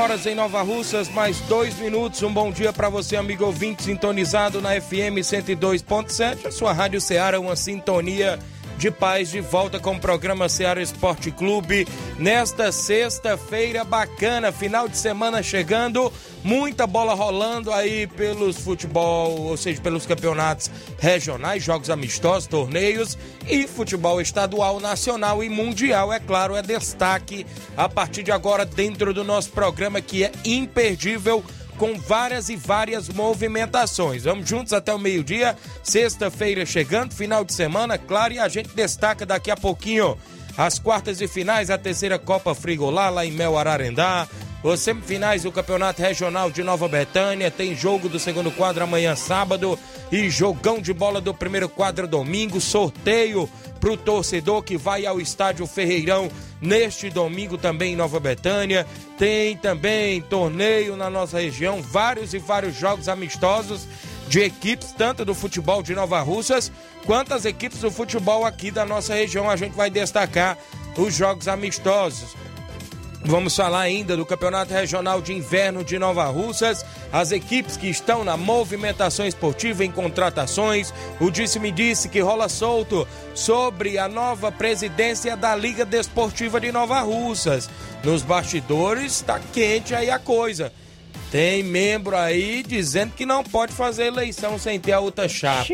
Horas em Nova Russas, mais dois minutos. Um bom dia para você, amigo ouvinte, sintonizado na FM 102.7. A sua Rádio Ceará, uma sintonia de paz, de volta com o programa Ceará Esporte Clube. Nesta sexta-feira bacana, final de semana chegando, muita bola rolando aí pelos futebol, ou seja, pelos campeonatos regionais, jogos amistosos, torneios e futebol estadual, nacional e mundial, é claro, é destaque a partir de agora dentro do nosso programa que é imperdível com várias e várias movimentações. Vamos juntos até o meio-dia, sexta-feira chegando, final de semana, claro, e a gente destaca daqui a pouquinho as quartas e finais, a terceira Copa Frigolá, lá em Mel Ararendá, os semifinais do Campeonato Regional de Nova Betânia, tem jogo do segundo quadro amanhã sábado e jogão de bola do primeiro quadro domingo, sorteio para o torcedor que vai ao estádio Ferreirão neste domingo também em Nova Betânia. Tem também torneio na nossa região, vários e vários jogos amistosos de equipes, tanto do futebol de Nova Russas, quanto as equipes do futebol aqui da nossa região. A gente vai destacar os jogos amistosos. Vamos falar ainda do Campeonato Regional de Inverno de Nova Russas, as equipes que estão na movimentação esportiva em contratações. O disse-me disse que rola solto sobre a nova presidência da Liga Desportiva de Nova Russas. Nos bastidores está quente aí a coisa. Tem membro aí dizendo que não pode fazer eleição sem ter a outra chapa.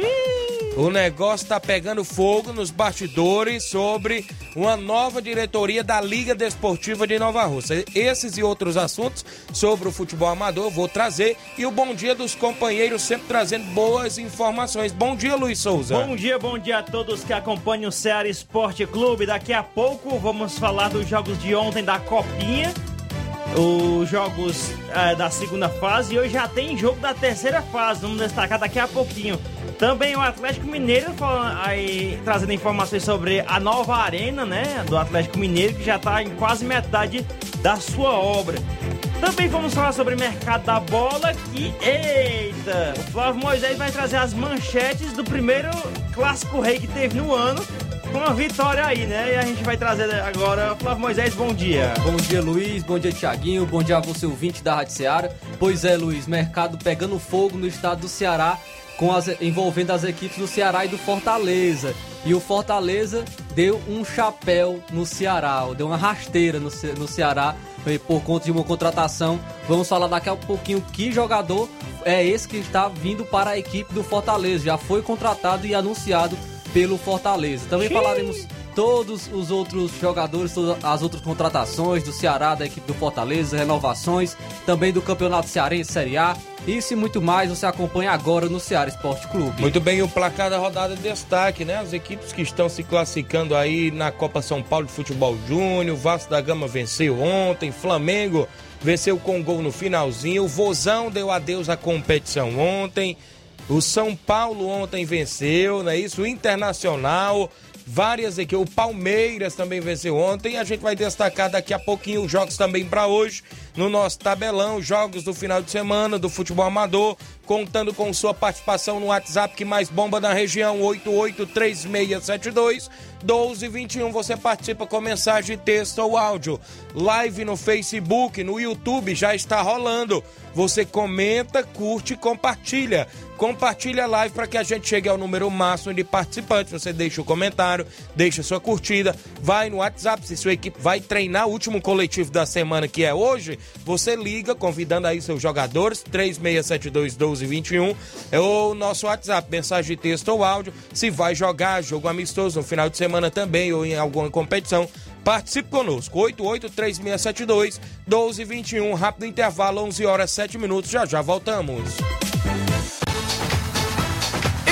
O negócio tá pegando fogo nos bastidores sobre uma nova diretoria da Liga Desportiva de Nova Rússia. Esses e outros assuntos sobre o futebol amador vou trazer e o bom dia dos companheiros sempre trazendo boas informações. Bom dia, Luiz Souza. Bom dia, bom dia a todos que acompanham o Ceará Esporte Clube. Daqui a pouco vamos falar dos jogos de ontem da Copinha os jogos é, da segunda fase e hoje já tem jogo da terceira fase. Vamos destacar daqui a pouquinho. Também o Atlético Mineiro aí, trazendo informações sobre a nova arena, né? Do Atlético Mineiro, que já está em quase metade da sua obra. Também vamos falar sobre o mercado da bola, que, eita! O Flávio Moisés vai trazer as manchetes do primeiro clássico rei que teve no ano com a vitória aí, né? E a gente vai trazer agora. Flávio Moisés, bom dia. Bom dia, Luiz. Bom dia, Tiaguinho. Bom dia a você, ouvinte da Rádio Ceará. Pois é, Luiz, mercado pegando fogo no estado do Ceará, com as, envolvendo as equipes do Ceará e do Fortaleza. E o Fortaleza deu um chapéu no Ceará, deu uma rasteira no, no Ceará por conta de uma contratação. Vamos falar daqui a pouquinho que jogador é esse que está vindo para a equipe do Fortaleza. Já foi contratado e anunciado pelo Fortaleza. Também falaremos todos os outros jogadores, todas as outras contratações do Ceará, da equipe do Fortaleza, renovações, também do Campeonato Cearense Série A. Isso e muito mais você acompanha agora no Ceará Esporte Clube. Muito bem, o placar da rodada de destaque, né? As equipes que estão se classificando aí na Copa São Paulo de Futebol Júnior, Vasco da Gama venceu ontem, Flamengo venceu com gol no finalzinho, o Vozão deu adeus à competição ontem. O São Paulo ontem venceu, não é isso? O Internacional, várias aqui. O Palmeiras também venceu ontem. A gente vai destacar daqui a pouquinho os jogos também para hoje no nosso tabelão, jogos do final de semana do futebol amador, contando com sua participação no WhatsApp que mais bomba na região 883672 1221. Você participa com mensagem, texto ou áudio. Live no Facebook, no YouTube já está rolando. Você comenta, curte e compartilha. Compartilha a live para que a gente chegue ao número máximo de participantes. Você deixa o comentário, deixa sua curtida, vai no WhatsApp. Se sua equipe vai treinar o último coletivo da semana que é hoje, Você liga convidando aí seus jogadores, 3672-1221 é o nosso WhatsApp, mensagem de texto ou áudio. Se vai jogar jogo amistoso no final de semana também ou em alguma competição, Participe conosco, 883672-1221. Rápido intervalo, 11 horas 7 minutos. Já já voltamos.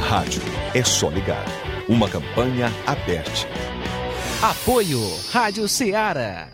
Rádio é só ligar. Uma campanha aberta. Apoio Rádio Ceará.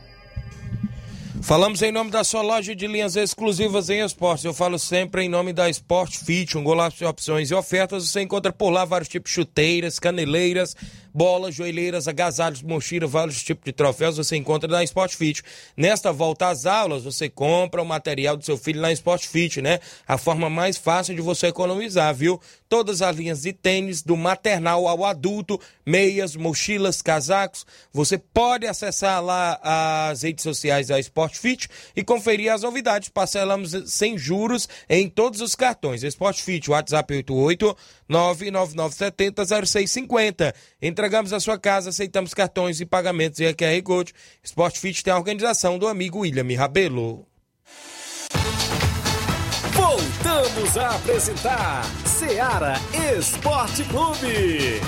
Falamos em nome da sua loja de linhas exclusivas em esportes. Eu falo sempre em nome da Sport Fit, um golaço de opções e ofertas. Você encontra por lá vários tipos de chuteiras, caneleiras, bolas, joelheiras, agasalhos, mochila, vários tipos de troféus você encontra na Sport Fit. Nesta volta às aulas, você compra o material do seu filho na Sport Fit, né? A forma mais fácil de você economizar, viu? Todas as linhas de tênis, do maternal ao adulto, meias, mochilas, casacos. Você pode acessar lá as redes sociais da Sport Fit e conferir as novidades. Parcelamos sem juros em todos os cartões. Sport Fit, WhatsApp 88 99970 0650. Entregamos a sua casa, aceitamos cartões e pagamentos e QR Gold. Sport Fit tem a organização do amigo William Rabelo. Voltamos a apresentar Seara Esporte Clube.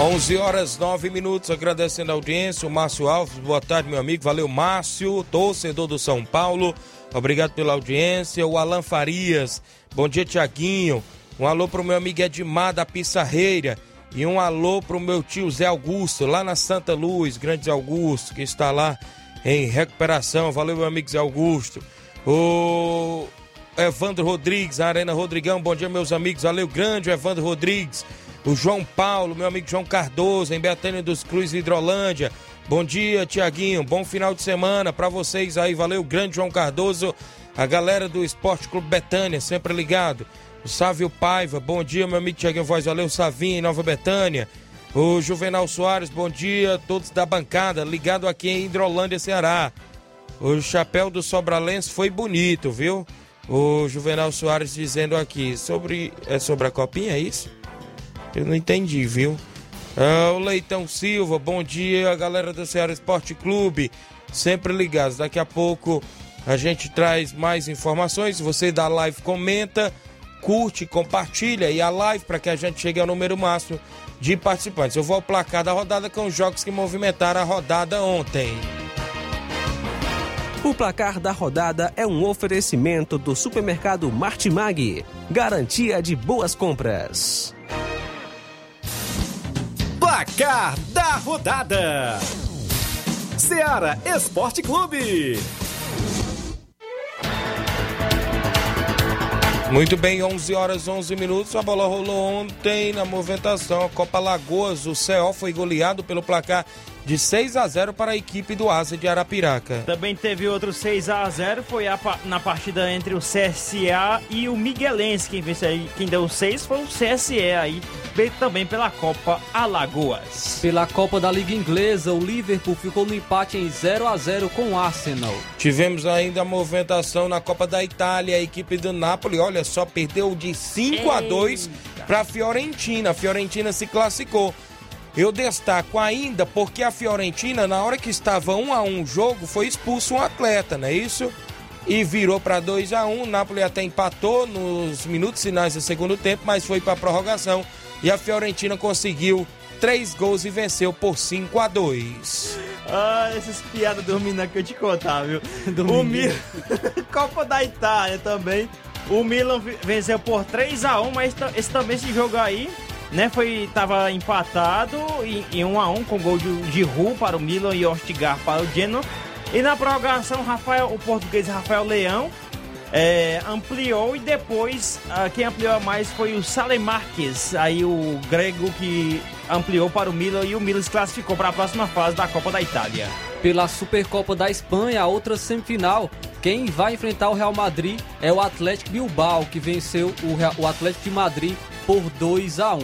11 horas 9 minutos, agradecendo a audiência, o Márcio Alves, boa tarde meu amigo, valeu Márcio, torcedor do São Paulo, obrigado pela audiência, o Alan Farias, bom dia Tiaguinho, um alô pro meu amigo Edmar da Pissarreira. E um alô pro meu tio Zé Augusto, lá na Santa Luz, grande Augusto, que está lá em recuperação, valeu meu amigo Zé Augusto, o Evandro Rodrigues, Arena Rodrigão, bom dia meus amigos, valeu grande Evandro Rodrigues, o João Paulo, meu amigo João Cardoso, em Betânia dos Cruz, Hidrolândia. Bom dia, Tiaguinho. Bom final de semana para vocês aí. Valeu, grande João Cardoso. A galera do Esporte Clube Betânia, sempre ligado. O Sávio Paiva, bom dia, meu amigo Tiaguinho Voz. Valeu, Savinho, em Nova Betânia. O Juvenal Soares, bom dia, todos da bancada, ligado aqui em Hidrolândia, Ceará. O chapéu do Sobralense foi bonito, viu? O Juvenal Soares dizendo aqui sobre. É sobre a copinha, é isso? Eu não entendi, viu? Ah, o Leitão Silva, bom dia, galera do Ceará Esporte Clube, sempre ligados. Daqui a pouco a gente traz mais informações. Você da live comenta, curte, compartilha e a live para que a gente chegue ao número máximo de participantes. Eu vou ao placar da rodada com os jogos que movimentaram a rodada ontem. O placar da rodada é um oferecimento do supermercado Martimag, garantia de boas compras. Placar da rodada: Seara Esporte Clube. Muito bem, 11 horas 11 minutos. A bola rolou ontem na movimentação. A Copa Lagoas, o CO foi goleado pelo placar de 6 a 0 para a equipe do Asa de Arapiraca. Também teve outro 6 a 0 foi a, na partida entre o CSA e o Miguelense. Quem, vence aí, quem deu 6 foi o CSE aí, também pela Copa Alagoas. Pela Copa da Liga Inglesa, o Liverpool ficou no empate em 0 a 0 com o Arsenal. Tivemos ainda a movimentação na Copa da Itália. A equipe do Napoli, olha só, perdeu de 5 a 2 para a Fiorentina. A Fiorentina se classificou. Eu destaco ainda porque a Fiorentina, na hora que estava 1 a 1 o jogo, foi expulso um atleta, não é isso? E virou para 2 a 1 O Napoli até empatou nos minutos finais do segundo tempo, mas foi para prorrogação. E a Fiorentina conseguiu três gols e venceu por 5 a 2 Ah, essas piadas do Milan que eu te contar, viu? o Milan. Copa da Itália também. O Milan venceu por 3 a 1 mas esse também esse jogo aí, né, foi tava empatado em, em 1 a 1 com gol de, de Ru para o Milan e Ortigar para o Genoa. E na prorrogação, Rafael, o português Rafael Leão é, ampliou e depois ah, quem ampliou mais foi o Salem Marques, aí o grego que ampliou para o Milan e o Milan se classificou para a próxima fase da Copa da Itália. Pela Supercopa da Espanha, a outra semifinal, quem vai enfrentar o Real Madrid é o Atlético Bilbao, que venceu o, Real- o Atlético de Madrid por 2 a 1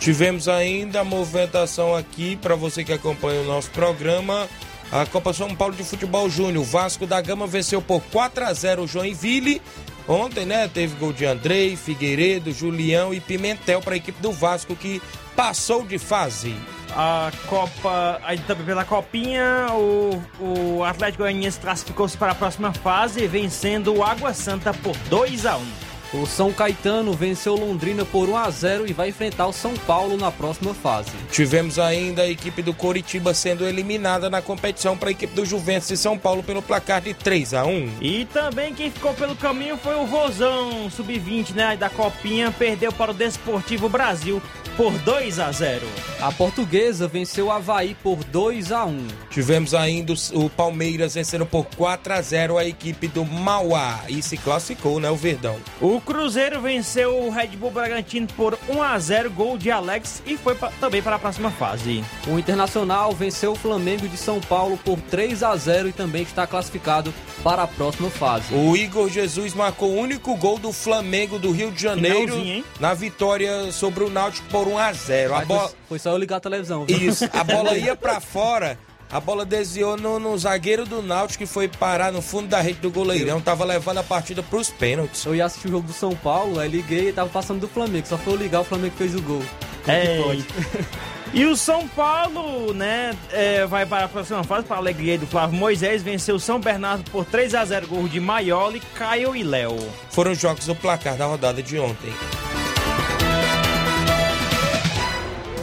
Tivemos ainda a movimentação aqui para você que acompanha o nosso programa. A Copa São Paulo de Futebol Júnior. O Vasco da Gama venceu por 4 a 0 o Joinville. Ontem, né, teve gol de Andrei, Figueiredo, Julião e Pimentel para a equipe do Vasco que passou de fase. A Copa, aí também pela Copinha, o, o Atlético Goianiense classificou-se para a próxima fase, vencendo o Água Santa por 2 a 1 O São Caetano venceu Londrina por 1 a 0 e vai enfrentar o São Paulo na próxima fase. Tivemos ainda a equipe do Coritiba sendo eliminada na competição para a equipe do Juventus de São Paulo pelo placar de 3 a 1 E também quem ficou pelo caminho foi o Vozão Sub-20, né, da Copinha, perdeu para o Desportivo Brasil por 2 a 0 A portuguesa venceu o Havaí por 2 a 1 Tivemos ainda o o Palmeiras vencendo por 4 a 0 a equipe do Mauá e se classificou, né, o Verdão. O Cruzeiro venceu o Red Bull Bragantino por 1 a 0 gol de Alex e foi pa- também para a próxima fase. O Internacional venceu o Flamengo de São Paulo por 3 a 0 e também está classificado para a próxima fase. O Igor Jesus marcou o único gol do Flamengo do Rio de Janeiro na vitória sobre o Náutico por 1 a 0. A bola foi, foi só eu ligar a televisão. viu? Isso, a bola ia pra fora. A bola desviou no, no zagueiro do Náutico que foi parar no fundo da rede do goleirão. Tava levando a partida pros pênaltis. Eu ia assistir o jogo do São Paulo, aí liguei e tava passando do Flamengo. Só foi eu ligar, o Flamengo fez o gol. É? E o São Paulo, né, é, vai para a próxima fase, para a alegria do Flávio Moisés, venceu o São Bernardo por 3 a 0 gol de Maioli, Caio e Léo. Foram os jogos do placar da rodada de ontem.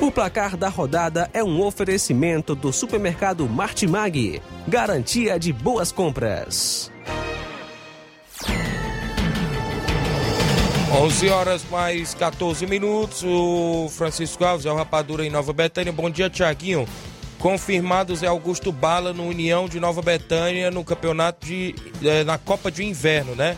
O placar da rodada é um oferecimento do supermercado Martimag. Garantia de boas compras. 11 horas mais 14 minutos. O Francisco Alves é o Rapadura em Nova Betânia. Bom dia, Tiaguinho. Confirmados é Augusto Bala no União de Nova Betânia no campeonato de. eh, na Copa de Inverno, né?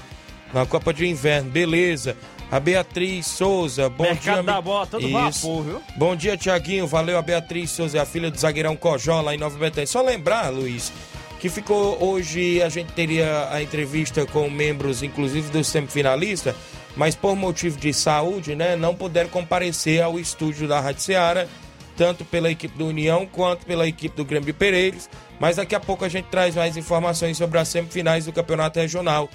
Na Copa de Inverno, beleza. A Beatriz Souza, bom Mercado dia. da bola, todo Isso. vapor, viu? Bom dia, Tiaguinho. Valeu a Beatriz Souza, a filha do zagueirão Cojó lá em Nova Betânia. Só lembrar, Luiz, que ficou hoje, a gente teria a entrevista com membros, inclusive do semifinalista, mas por motivo de saúde, né, não puderam comparecer ao estúdio da Rádio Ceará, tanto pela equipe do União quanto pela equipe do Grêmio Pereiros. Mas daqui a pouco a gente traz mais informações sobre as semifinais do Campeonato Regional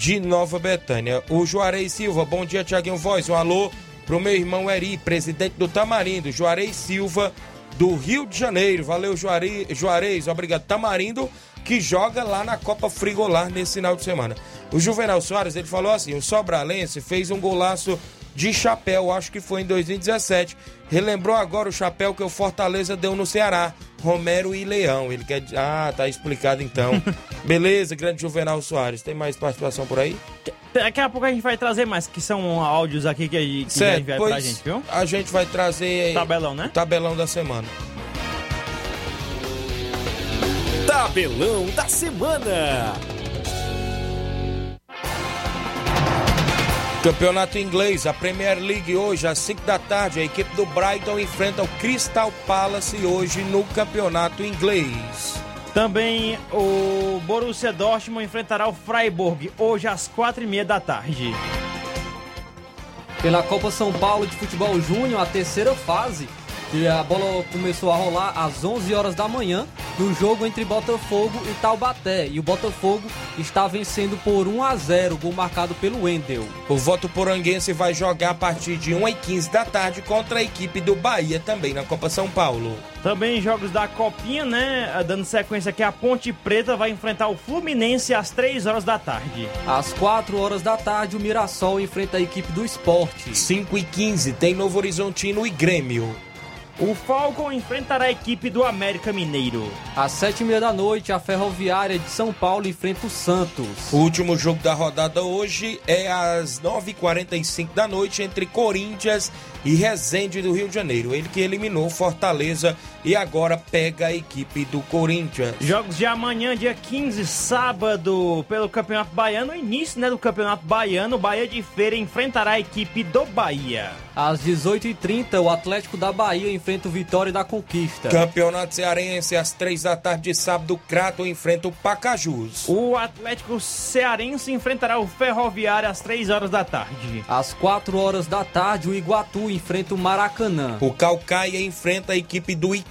de Nova Betânia. O Juarez Silva, bom dia, Tiaguinho Voz. Um alô pro meu irmão Eri, presidente do Tamarindo, Juarez Silva, do Rio de Janeiro. Valeu, Juarez, Juarez obrigado. Tamarindo, que joga lá na Copa Frigolar nesse final de semana. O Juvenal Soares, ele falou assim: o Sobralense fez um golaço de chapéu, acho que foi em 2017. Relembrou agora o chapéu que o Fortaleza deu no Ceará. Romero e Leão. Ele quer. Ah, tá explicado então. Beleza, grande Juvenal Soares. Tem mais participação por aí? Daqui a pouco a gente vai trazer mais, que são áudios aqui que, a gente- que certo, enviaram pra gente, viu? a gente vai trazer Tabelão, né? o tabelão da semana. Tabelão da semana. Campeonato inglês, a Premier League hoje às 5 da tarde, a equipe do Brighton enfrenta o Crystal Palace hoje no campeonato inglês. Também o Borussia Dortmund enfrentará o Freiburg hoje às quatro e meia da tarde. Pela Copa São Paulo de Futebol Júnior, a terceira fase, que a bola começou a rolar às 11 horas da manhã no jogo entre Botafogo e Taubaté. E o Botafogo está vencendo por 1 a 0, gol marcado pelo Wendel. O voto poranguense vai jogar a partir de 1h15 da tarde contra a equipe do Bahia, também na Copa São Paulo. Também jogos da Copinha, né? Dando sequência aqui, a Ponte Preta vai enfrentar o Fluminense às 3 horas da tarde. Às 4 horas da tarde, o Mirassol enfrenta a equipe do Esporte. 5 e 15 tem Novo Horizontino e Grêmio. O Falcon enfrentará a equipe do América Mineiro. Às sete e meia da noite, a Ferroviária de São Paulo enfrenta o Santos. O último jogo da rodada hoje é às 9h45 da noite entre Corinthians e Resende do Rio de Janeiro. Ele que eliminou Fortaleza e agora pega a equipe do Corinthians. Jogos de amanhã, dia 15, sábado, pelo Campeonato Baiano. Início né, do Campeonato Baiano. O Bahia de Feira enfrentará a equipe do Bahia. Às 18h30, o Atlético da Bahia enfrenta o Vitória da Conquista. Campeonato Cearense, às 3 da tarde de sábado, o Crato enfrenta o Pacajus. O Atlético Cearense enfrentará o Ferroviário às 3 horas da tarde. Às 4 horas da tarde, o Iguatu enfrenta o Maracanã. O Calcaia enfrenta a equipe do Icasa.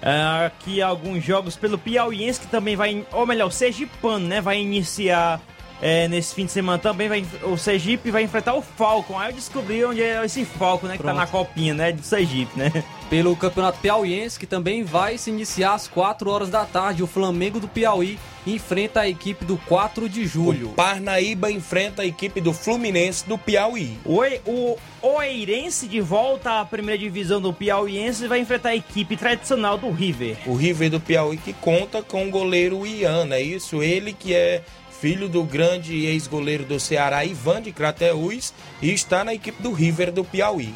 É, aqui alguns jogos pelo Piauiense que também vai, ou melhor, o Sergipano, né, vai iniciar é, nesse fim de semana também vai, o Sergipe vai enfrentar o Falcon. Aí eu descobri onde é esse Falcon, né? Que tá na copinha, né? Do Sergipe, né? Pelo Campeonato Piauiense, que também vai se iniciar às 4 horas da tarde. O Flamengo do Piauí enfrenta a equipe do 4 de julho. O Parnaíba enfrenta a equipe do Fluminense do Piauí. O, o Oeirense de volta à primeira divisão do Piauiense vai enfrentar a equipe tradicional do River. O River do Piauí que conta com o goleiro Ian, é isso? Ele que é filho do grande ex-goleiro do Ceará, Ivan de Crateús, e está na equipe do River do Piauí.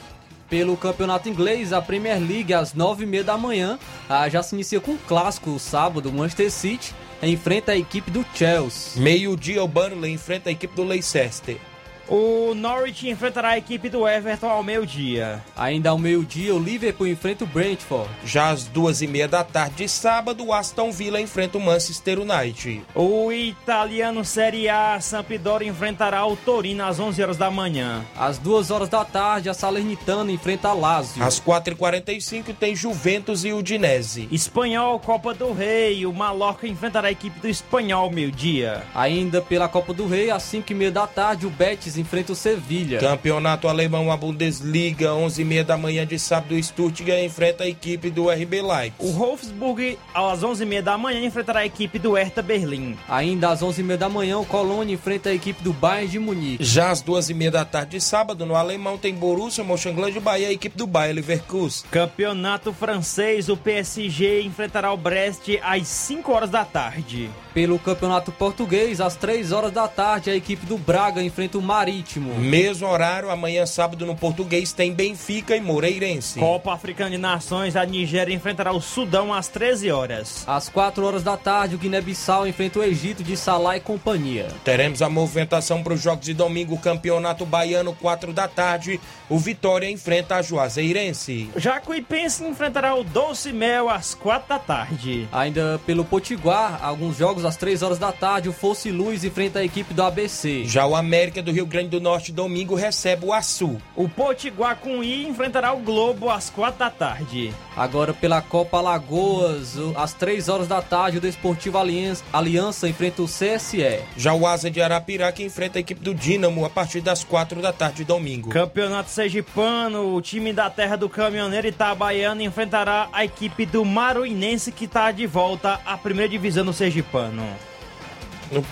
Pelo campeonato inglês, a Premier League, às nove e meia da manhã, ah, já se inicia com um clássico o sábado, Manchester City enfrenta a equipe do Chelsea. Meio-dia, o Burnley enfrenta a equipe do Leicester. O Norwich enfrentará a equipe do Everton ao meio-dia. Ainda ao meio-dia, o Liverpool enfrenta o Brentford. Já às duas e meia da tarde de sábado, o Aston Villa enfrenta o Manchester United. O italiano Série A Sampdoria enfrentará o Torino às 11 horas da manhã. Às duas horas da tarde, a Salernitana enfrenta a Lazio. Às 4h45 tem Juventus e Udinese. Espanhol, Copa do Rei. O Mallorca enfrentará a equipe do Espanhol meio-dia. Ainda pela Copa do Rei, às 5 e meia da tarde, o Betis enfrenta o Sevilha. Campeonato Alemão, a Bundesliga, 11h30 da manhã de sábado, o Stuttgart enfrenta a equipe do RB Leipzig. O Wolfsburg, às 11h30 da manhã, enfrentará a equipe do Hertha Berlim. Ainda às 11h30 da manhã, o Colônia enfrenta a equipe do Bayern de Munique. Já às 2h30 da tarde de sábado, no Alemão, tem Borussia, Mönchengladbach e a equipe do Bayern Leverkusen. Campeonato francês, o PSG enfrentará o Brest às 5 horas da tarde. Pelo Campeonato Português, às 3 horas da tarde, a equipe do Braga enfrenta o Marítimo. Mesmo horário, amanhã sábado no Português tem Benfica e Moreirense. Copa Africana de Nações, a Nigéria enfrentará o Sudão às 13 horas. Às 4 horas da tarde, o Guiné-Bissau enfrenta o Egito de Salah e companhia. Teremos a movimentação para os jogos de domingo, Campeonato Baiano, 4 da tarde. O Vitória enfrenta a Juazeirense. Jacuipense enfrentará o Doce Mel às 4 da tarde. Ainda pelo Potiguar, alguns jogos às 3 horas da tarde, o Fosse Luz enfrenta a equipe do ABC. Já o América do Rio Grande do Norte, domingo, recebe o Açu. O Potiguar com I enfrentará o Globo às 4 da tarde. Agora pela Copa Alagoas, às 3 horas da tarde, o Desportivo Aliança, Aliança enfrenta o CSE. Já o Asa de Arapiraca enfrenta a equipe do Dínamo a partir das 4 da tarde, domingo. Campeonato Sergipano, o time da terra do caminhoneiro Itabaiano enfrentará a equipe do Maruinense que está de volta à primeira divisão do Sergipano. No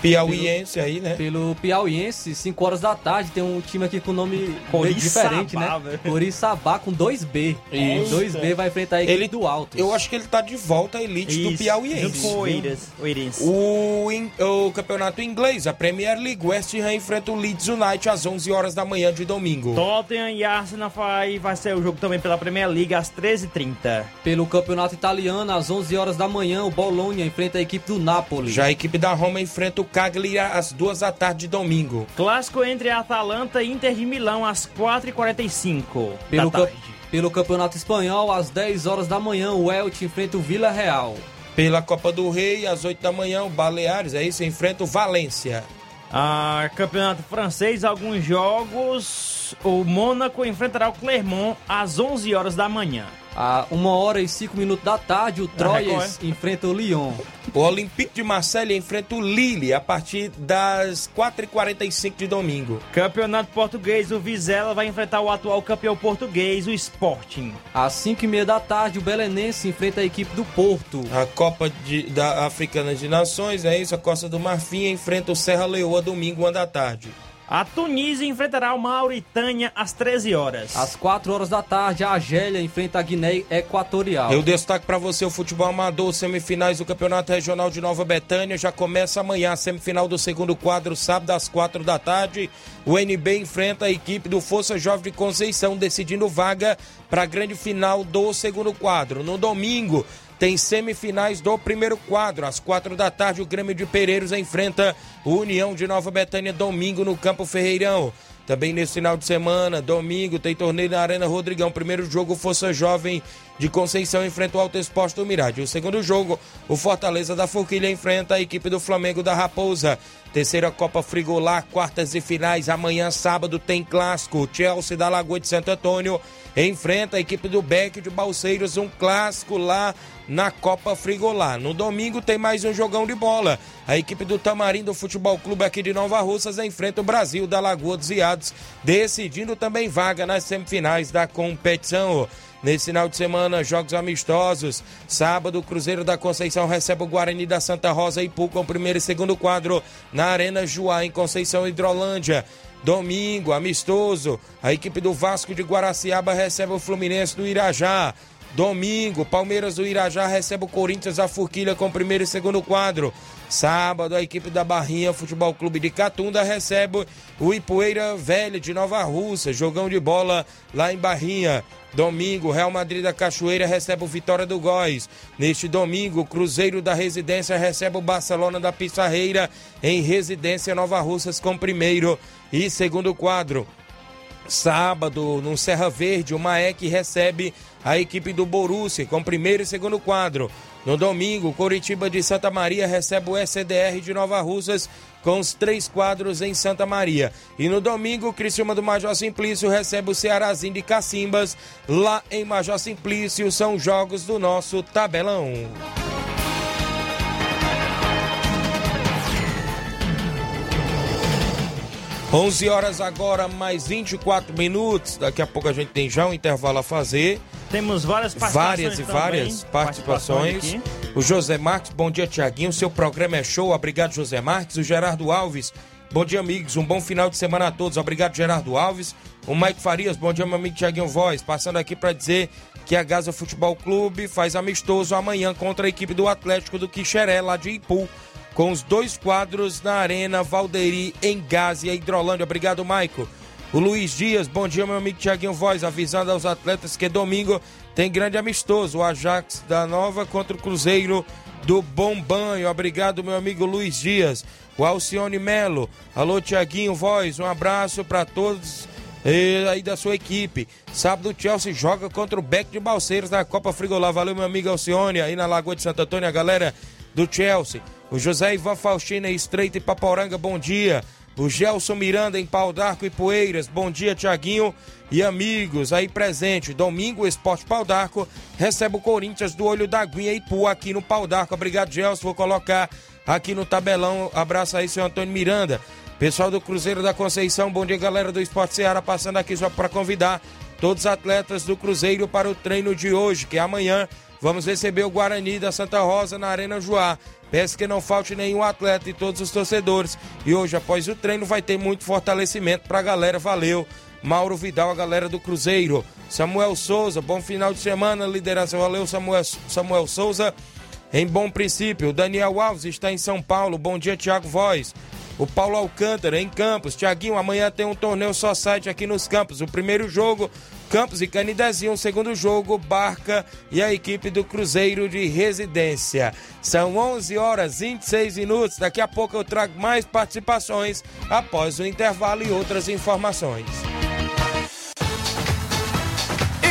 Piauiense aí, né? Pelo Piauiense, 5 horas da tarde, tem um time aqui com nome meio diferente, né? velho. Com 2B. E 2B vai enfrentar a equipe Ele- do Alto. Eu acho que ele tá de volta à elite do Isso, Piauiense. Junto com o Oeirense. O, in- o campeonato inglês, a Premier League, West Ham enfrenta o Leeds United às 11 horas da manhã de domingo. Tottenham e Arsenal vai, vai ser o jogo também pela Premier League às 13h30. Pelo Campeonato Italiano, às 11 horas da manhã, o Bologna enfrenta a equipe do Napoli. Já a equipe da Roma enfrenta o Cagliari às 2 da tarde de domingo. Clássico entre Atalanta e Inter de Milão às 4h45 Pelo, da tarde. pelo Campeonato Espanhol, às 10 horas da manhã, o Elche enfrenta o Vila Real. Pela Copa do Rei, às 8 da manhã, o Baleares aí se enfrenta o Valência. Ah, campeonato francês, alguns jogos. O Mônaco enfrentará o Clermont às 11 horas da manhã. A uma hora e cinco minutos da tarde, o Troyes enfrenta o Lyon. O Olympique de Marseille enfrenta o Lille a partir das 4h45 de domingo. Campeonato Português, o Vizela vai enfrentar o atual campeão português, o Sporting. Às cinco e meia da tarde, o Belenense enfrenta a equipe do Porto. A Copa de, da Africana de Nações, é isso, a Costa do Marfim enfrenta o Serra Leoa domingo, uma da tarde. A Tunísia enfrentará o Mauritânia às 13 horas. Às 4 horas da tarde, a Argélia enfrenta a Guiné Equatorial. Eu destaco para você o futebol amador, semifinais do Campeonato Regional de Nova Betânia. Já começa amanhã a semifinal do segundo quadro, sábado às 4 da tarde. O NB enfrenta a equipe do Força Jovem de Conceição, decidindo vaga para a grande final do segundo quadro. No domingo, tem semifinais do primeiro quadro. Às quatro da tarde, o Grêmio de Pereiros enfrenta o União de Nova Betânia, domingo, no Campo Ferreirão. Também nesse final de semana, domingo, tem torneio na Arena Rodrigão. Primeiro jogo, Força Jovem de Conceição enfrenta o Alto Exposto do Mirade. O segundo jogo, o Fortaleza da Forquilha enfrenta a equipe do Flamengo da Raposa. Terceira Copa Frigolar, quartas e finais. Amanhã, sábado, tem clássico. Chelsea da Lagoa de Santo Antônio enfrenta a equipe do Beck de Balseiros, um clássico lá na Copa Frigolar. No domingo tem mais um jogão de bola. A equipe do Tamarindo Futebol Clube aqui de Nova Russas enfrenta o Brasil da Lagoa dos Iados, decidindo também vaga nas semifinais da competição. Nesse final de semana, jogos amistosos. Sábado, Cruzeiro da Conceição recebe o Guarani da Santa Rosa e Pu com o primeiro e segundo quadro na Arena Juá, em Conceição Hidrolândia. Domingo, amistoso, a equipe do Vasco de Guaraciaba recebe o Fluminense do Irajá. Domingo, Palmeiras do Irajá recebe o Corinthians da Forquilha com primeiro e segundo quadro. Sábado, a equipe da Barrinha Futebol Clube de Catunda recebe o Ipueira Velha de Nova Rússia, jogão de bola lá em Barrinha. Domingo, Real Madrid da Cachoeira recebe o Vitória do Góis. Neste domingo, Cruzeiro da Residência recebe o Barcelona da Pissarreira em Residência Nova Russas com primeiro e segundo quadro. Sábado, no Serra Verde, o Maek recebe a equipe do Borussia com primeiro e segundo quadro. No domingo, Coritiba de Santa Maria recebe o SDR de Nova Russas com os três quadros em Santa Maria. E no domingo, Criciúma do Major Simplício recebe o Cearazinho de Cacimbas lá em Major Simplício. São jogos do nosso tabelão. 11 horas agora, mais 24 minutos. Daqui a pouco a gente tem já um intervalo a fazer. Temos várias participações. Várias e várias participações. participações o José Marques, bom dia, Tiaguinho. Seu programa é show. Obrigado, José Marques. O Gerardo Alves, bom dia, amigos. Um bom final de semana a todos. Obrigado, Gerardo Alves. O Mike Farias, bom dia, meu amigo Tiaguinho Voz. Passando aqui para dizer que a Gaza Futebol Clube faz amistoso amanhã contra a equipe do Atlético do Quixeré, lá de Ipu com os dois quadros na Arena Valderi, em Gásia, Hidrolândia. Obrigado, Maico. O Luiz Dias, bom dia, meu amigo Tiaguinho Voz, avisando aos atletas que domingo tem grande amistoso, o Ajax da Nova contra o Cruzeiro do Bom Banho. Obrigado, meu amigo Luiz Dias. O Alcione Melo, alô Tiaguinho Voz, um abraço para todos eh, aí da sua equipe. Sábado o Chelsea joga contra o Beck de Balseiros na Copa Frigolá. Valeu, meu amigo Alcione, aí na Lagoa de Santo Antônio, a galera do Chelsea. O José Ivan Faustina Estreita e Paporanga, bom dia. O Gelson Miranda em Pau d'Arco e Poeiras, bom dia, Tiaguinho e amigos aí presente. Domingo, o Esporte Pau d'Arco recebe o Corinthians do Olho da Guinha e Pu aqui no Pau d'Arco. Obrigado, Gelson. Vou colocar aqui no tabelão. Abraço aí, senhor Antônio Miranda. Pessoal do Cruzeiro da Conceição, bom dia, galera do Esporte Ceará, passando aqui só para convidar todos os atletas do Cruzeiro para o treino de hoje, que é amanhã. Vamos receber o Guarani da Santa Rosa na Arena Joá. Peço que não falte nenhum atleta e todos os torcedores. E hoje, após o treino, vai ter muito fortalecimento para a galera. Valeu. Mauro Vidal, a galera do Cruzeiro. Samuel Souza, bom final de semana, liderança. Valeu, Samuel, Samuel Souza. Em bom princípio, Daniel Alves está em São Paulo. Bom dia, Thiago Voz. O Paulo Alcântara em Campos. Tiaguinho, amanhã tem um torneio só site aqui nos Campos. O primeiro jogo Campos e Canidezinho, o segundo jogo, Barca e a equipe do Cruzeiro de Residência. São 11 horas e 26 minutos. Daqui a pouco eu trago mais participações após o intervalo e outras informações.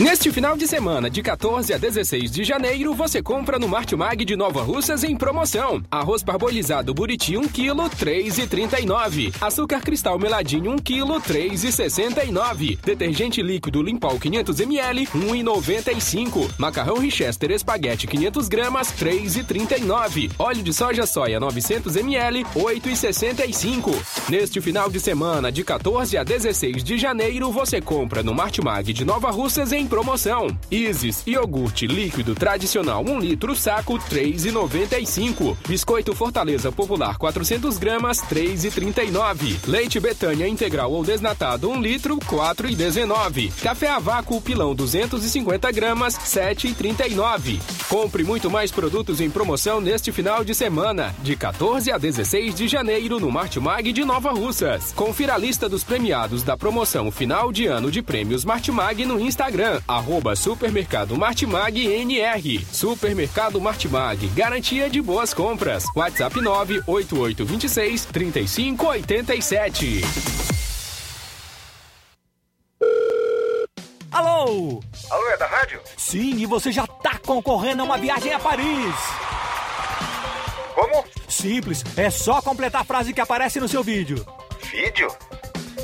Neste final de semana, de 14 a 16 de janeiro, você compra no Martimag de Nova Russas em promoção. Arroz parbolizado Buriti 1 kg, 3,39. Açúcar cristal meladinho 1 kg, 3,69. Detergente líquido Limpol 500 ml, 1,95. Macarrão Richester espaguete 500 gramas, 3,39. Óleo de soja soia 900 ml, 8,65. Neste final de semana, de 14 a 16 de janeiro, você compra no Martimag de Nova Russas em promoção. Isis iogurte líquido tradicional 1 litro saco 3,95. Biscoito Fortaleza Popular 400 gramas 3,39. Leite Betânia integral ou desnatado 1 litro 4,19. Café a vácuo pilão 250 gramas 7,39. Compre muito mais produtos em promoção neste final de semana, de 14 a 16 de janeiro no Martimag de Nova Russas. Confira a lista dos premiados da promoção final de ano de prêmios Martimag no Instagram arroba Supermercado Martimag NR. Supermercado Martimag, garantia de boas compras. WhatsApp 98826 3587. Alô? Alô, é da rádio? Sim, e você já tá concorrendo a uma viagem a Paris. Como? Simples, é só completar a frase que aparece no seu vídeo. Vídeo?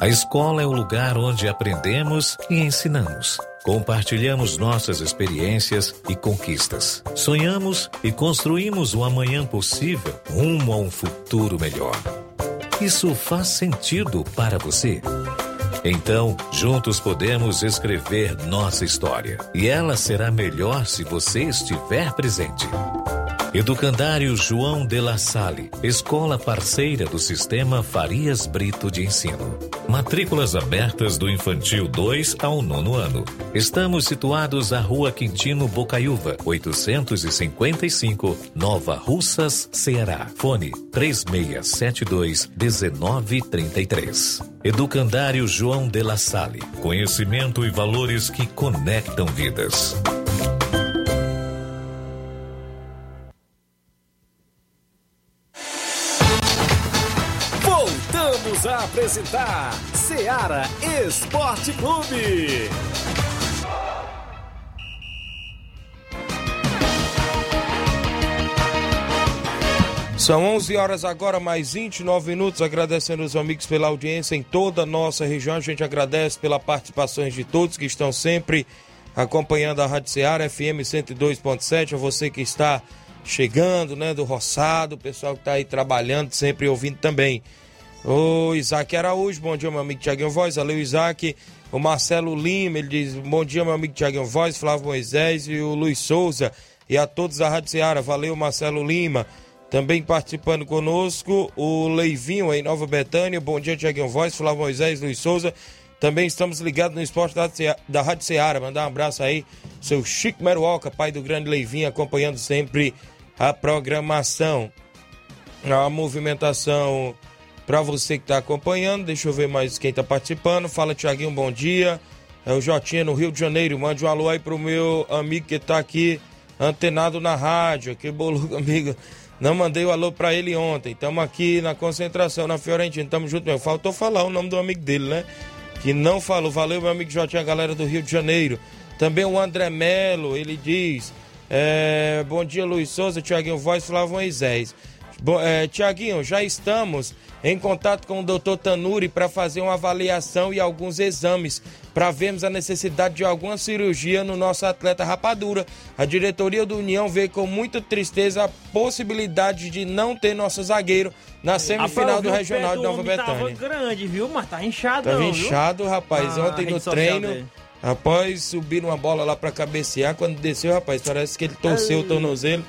A escola é o lugar onde aprendemos e ensinamos. Compartilhamos nossas experiências e conquistas. Sonhamos e construímos o amanhã possível rumo a um futuro melhor. Isso faz sentido para você? Então, juntos podemos escrever nossa história. E ela será melhor se você estiver presente. Educandário João de La Salle, escola parceira do Sistema Farias Brito de Ensino. Matrículas abertas do infantil 2 ao nono ano. Estamos situados à Rua Quintino Bocaiúva, 855, Nova Russas, Ceará. Fone 3672 1933. Educandário João de La Salle. Conhecimento e valores que conectam vidas. Apresentar Seara Esporte Clube. São 11 horas agora, mais 29 minutos. Agradecendo os amigos pela audiência em toda a nossa região. A gente agradece pela participação de todos que estão sempre acompanhando a Rádio Ceará FM 102.7. A você que está chegando, né, do Roçado, o pessoal que está aí trabalhando, sempre ouvindo também. O Isaac Araújo, bom dia, meu amigo Tiaguinho Voz. Valeu, Isaac. O Marcelo Lima, ele diz: Bom dia, meu amigo Tiaguinho Voz, Flávio Moisés e o Luiz Souza. E a todos da Rádio Ceará. Valeu, Marcelo Lima. Também participando conosco o Leivinho em Nova Betânia. Bom dia, Tiaguinho Voz, Flávio Moisés, Luiz Souza. Também estamos ligados no esporte da, da Rádio Ceará. Mandar um abraço aí, seu Chico Meruoca, pai do grande Leivinho, acompanhando sempre a programação. A movimentação para você que está acompanhando. Deixa eu ver mais quem está participando. Fala, Tiaguinho, bom dia. É o Jotinha no Rio de Janeiro. Mande um alô aí pro meu amigo que está aqui antenado na rádio. Aquele boludo amigo. Não mandei o alô para ele ontem. Estamos aqui na concentração, na Fiorentina. Tamo junto mesmo. Faltou falar o nome do amigo dele, né? Que não falou. Valeu, meu amigo Jotinha, galera do Rio de Janeiro. Também o André Melo, ele diz. É, bom dia, Luiz Souza, Tiaguinho Voz, Flávio Moisés. Bom, é, Tiaguinho, já estamos em contato com o Dr. Tanuri para fazer uma avaliação e alguns exames para vermos a necessidade de alguma cirurgia no nosso atleta Rapadura. A diretoria do União vê com muita tristeza a possibilidade de não ter nosso zagueiro na semifinal do Regional de Nova Betânia. Tava grande, viu? Mas tá inchado, Tava não, inchado, rapaz. Ah, Ontem no treino, dele. rapaz, subiram uma bola lá para cabecear. Quando desceu, rapaz, parece que ele torceu o tornozelo.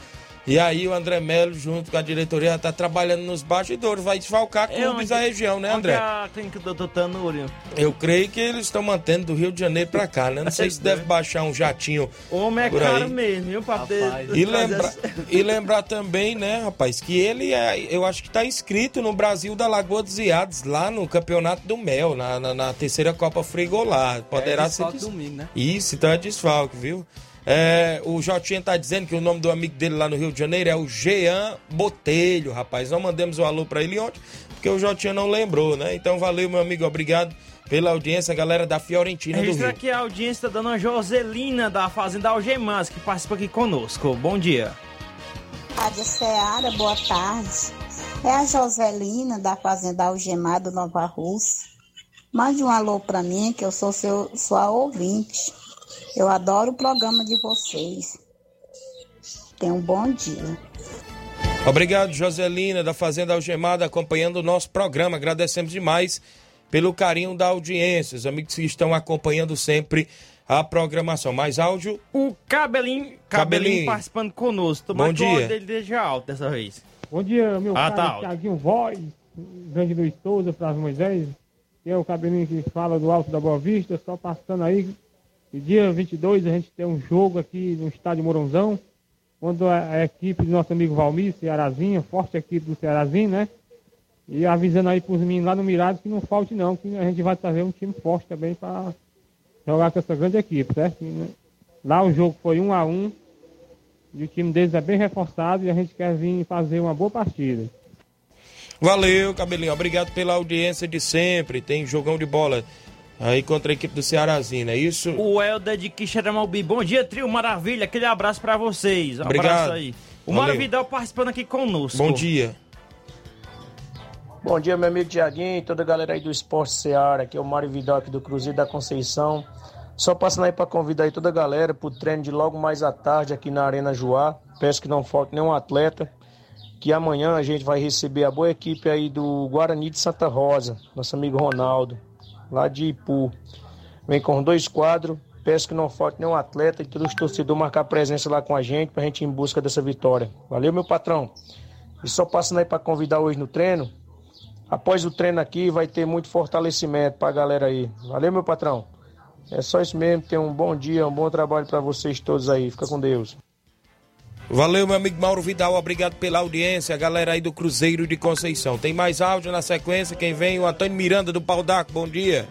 E aí o André Melo, junto com a diretoria, tá trabalhando nos bastidores, vai desfalcar É clubes onde- da região, né, André? é a clínica do Dr. Tanúrio? Eu creio que eles estão mantendo do Rio de Janeiro pra cá, né? Não sei se deve baixar um jatinho homem é por caro aí. mesmo, viu? Poder E essa- e lembrar também, né, rapaz, que ele é, eu acho que tá inscrito no Brasil da Lagoa dos Iados, lá no Campeonato do Mel, na, na, na terceira Copa Frigolar. Poderá É ser. desfalque des- domingo, né? Isso, então é desfalque, viu? É, o Jotinha tá dizendo que o nome do amigo dele lá no Rio de Janeiro é o Jean Botelho, rapaz. Não mandamos o alô pra ele ontem, porque o Jotinha não lembrou, né? Então valeu, meu amigo, obrigado pela audiência, galera da Fiorentina do Registra Rio. aqui a audiência da dona Joselina da Fazenda Algemas, que participa aqui conosco. Bom dia. Rádio Ceará, boa tarde. É a Joselina da Fazenda Algemado Nova Rússia. Mande um alô pra mim, que eu sou seu, sua ouvinte. Eu adoro o programa de vocês. Tenha um bom dia. Obrigado, Joselina, da Fazenda Algemada, acompanhando o nosso programa. Agradecemos demais pelo carinho da audiência. Os amigos que estão acompanhando sempre a programação. Mais áudio? O Cabelinho, Cabelinho, Cabelinho. participando conosco. Bom dia. dele deixa alto dessa vez. Bom dia, meu Ah, caro tá. Thiaguinho Voz, grande Luiz Souza, Flávio Moisés. Que é o cabelinho que fala do Alto da Boa Vista, só passando aí. E dia 22 a gente tem um jogo aqui no estádio Mourãozão, quando a, a equipe do nosso amigo Valmir, Cearazinho, forte equipe do Cearazinho, né? E avisando aí pros meninos lá no Mirados que não falte não, que a gente vai trazer um time forte também para jogar com essa grande equipe, certo? Né, Lá o jogo foi um a um, e o time deles é bem reforçado e a gente quer vir fazer uma boa partida. Valeu, Cabelinho. Obrigado pela audiência de sempre. Tem jogão de bola aí contra a equipe do Cearazinho, é isso? O Helder de Quixeramaubi. Bom dia, trio maravilha. Aquele abraço pra vocês. Um Obrigado. abraço aí. O Valeu. Mário Vidal participando aqui conosco. Bom dia. Bom dia, meu amigo Tiaguinho e toda a galera aí do Esporte Seara, aqui é o Mário Vidal aqui do Cruzeiro da Conceição. Só passando aí para convidar aí toda a galera pro treino de logo mais à tarde aqui na Arena Joá. Peço que não falte nenhum atleta, que amanhã a gente vai receber a boa equipe aí do Guarani de Santa Rosa, nosso amigo Ronaldo, lá de Ipu. Vem com dois quadros, peço que não falte nenhum atleta e todos os torcedores marcar presença lá com a gente pra gente ir em busca dessa vitória. Valeu, meu patrão. E só passando aí para convidar hoje no treino, Após o treino aqui, vai ter muito fortalecimento pra galera aí. Valeu, meu patrão. É só isso mesmo. Tenha um bom dia, um bom trabalho pra vocês todos aí. Fica com Deus. Valeu, meu amigo Mauro Vidal. Obrigado pela audiência, a galera aí do Cruzeiro de Conceição. Tem mais áudio na sequência. Quem vem? O Antônio Miranda do Pau d'Arco. Bom dia.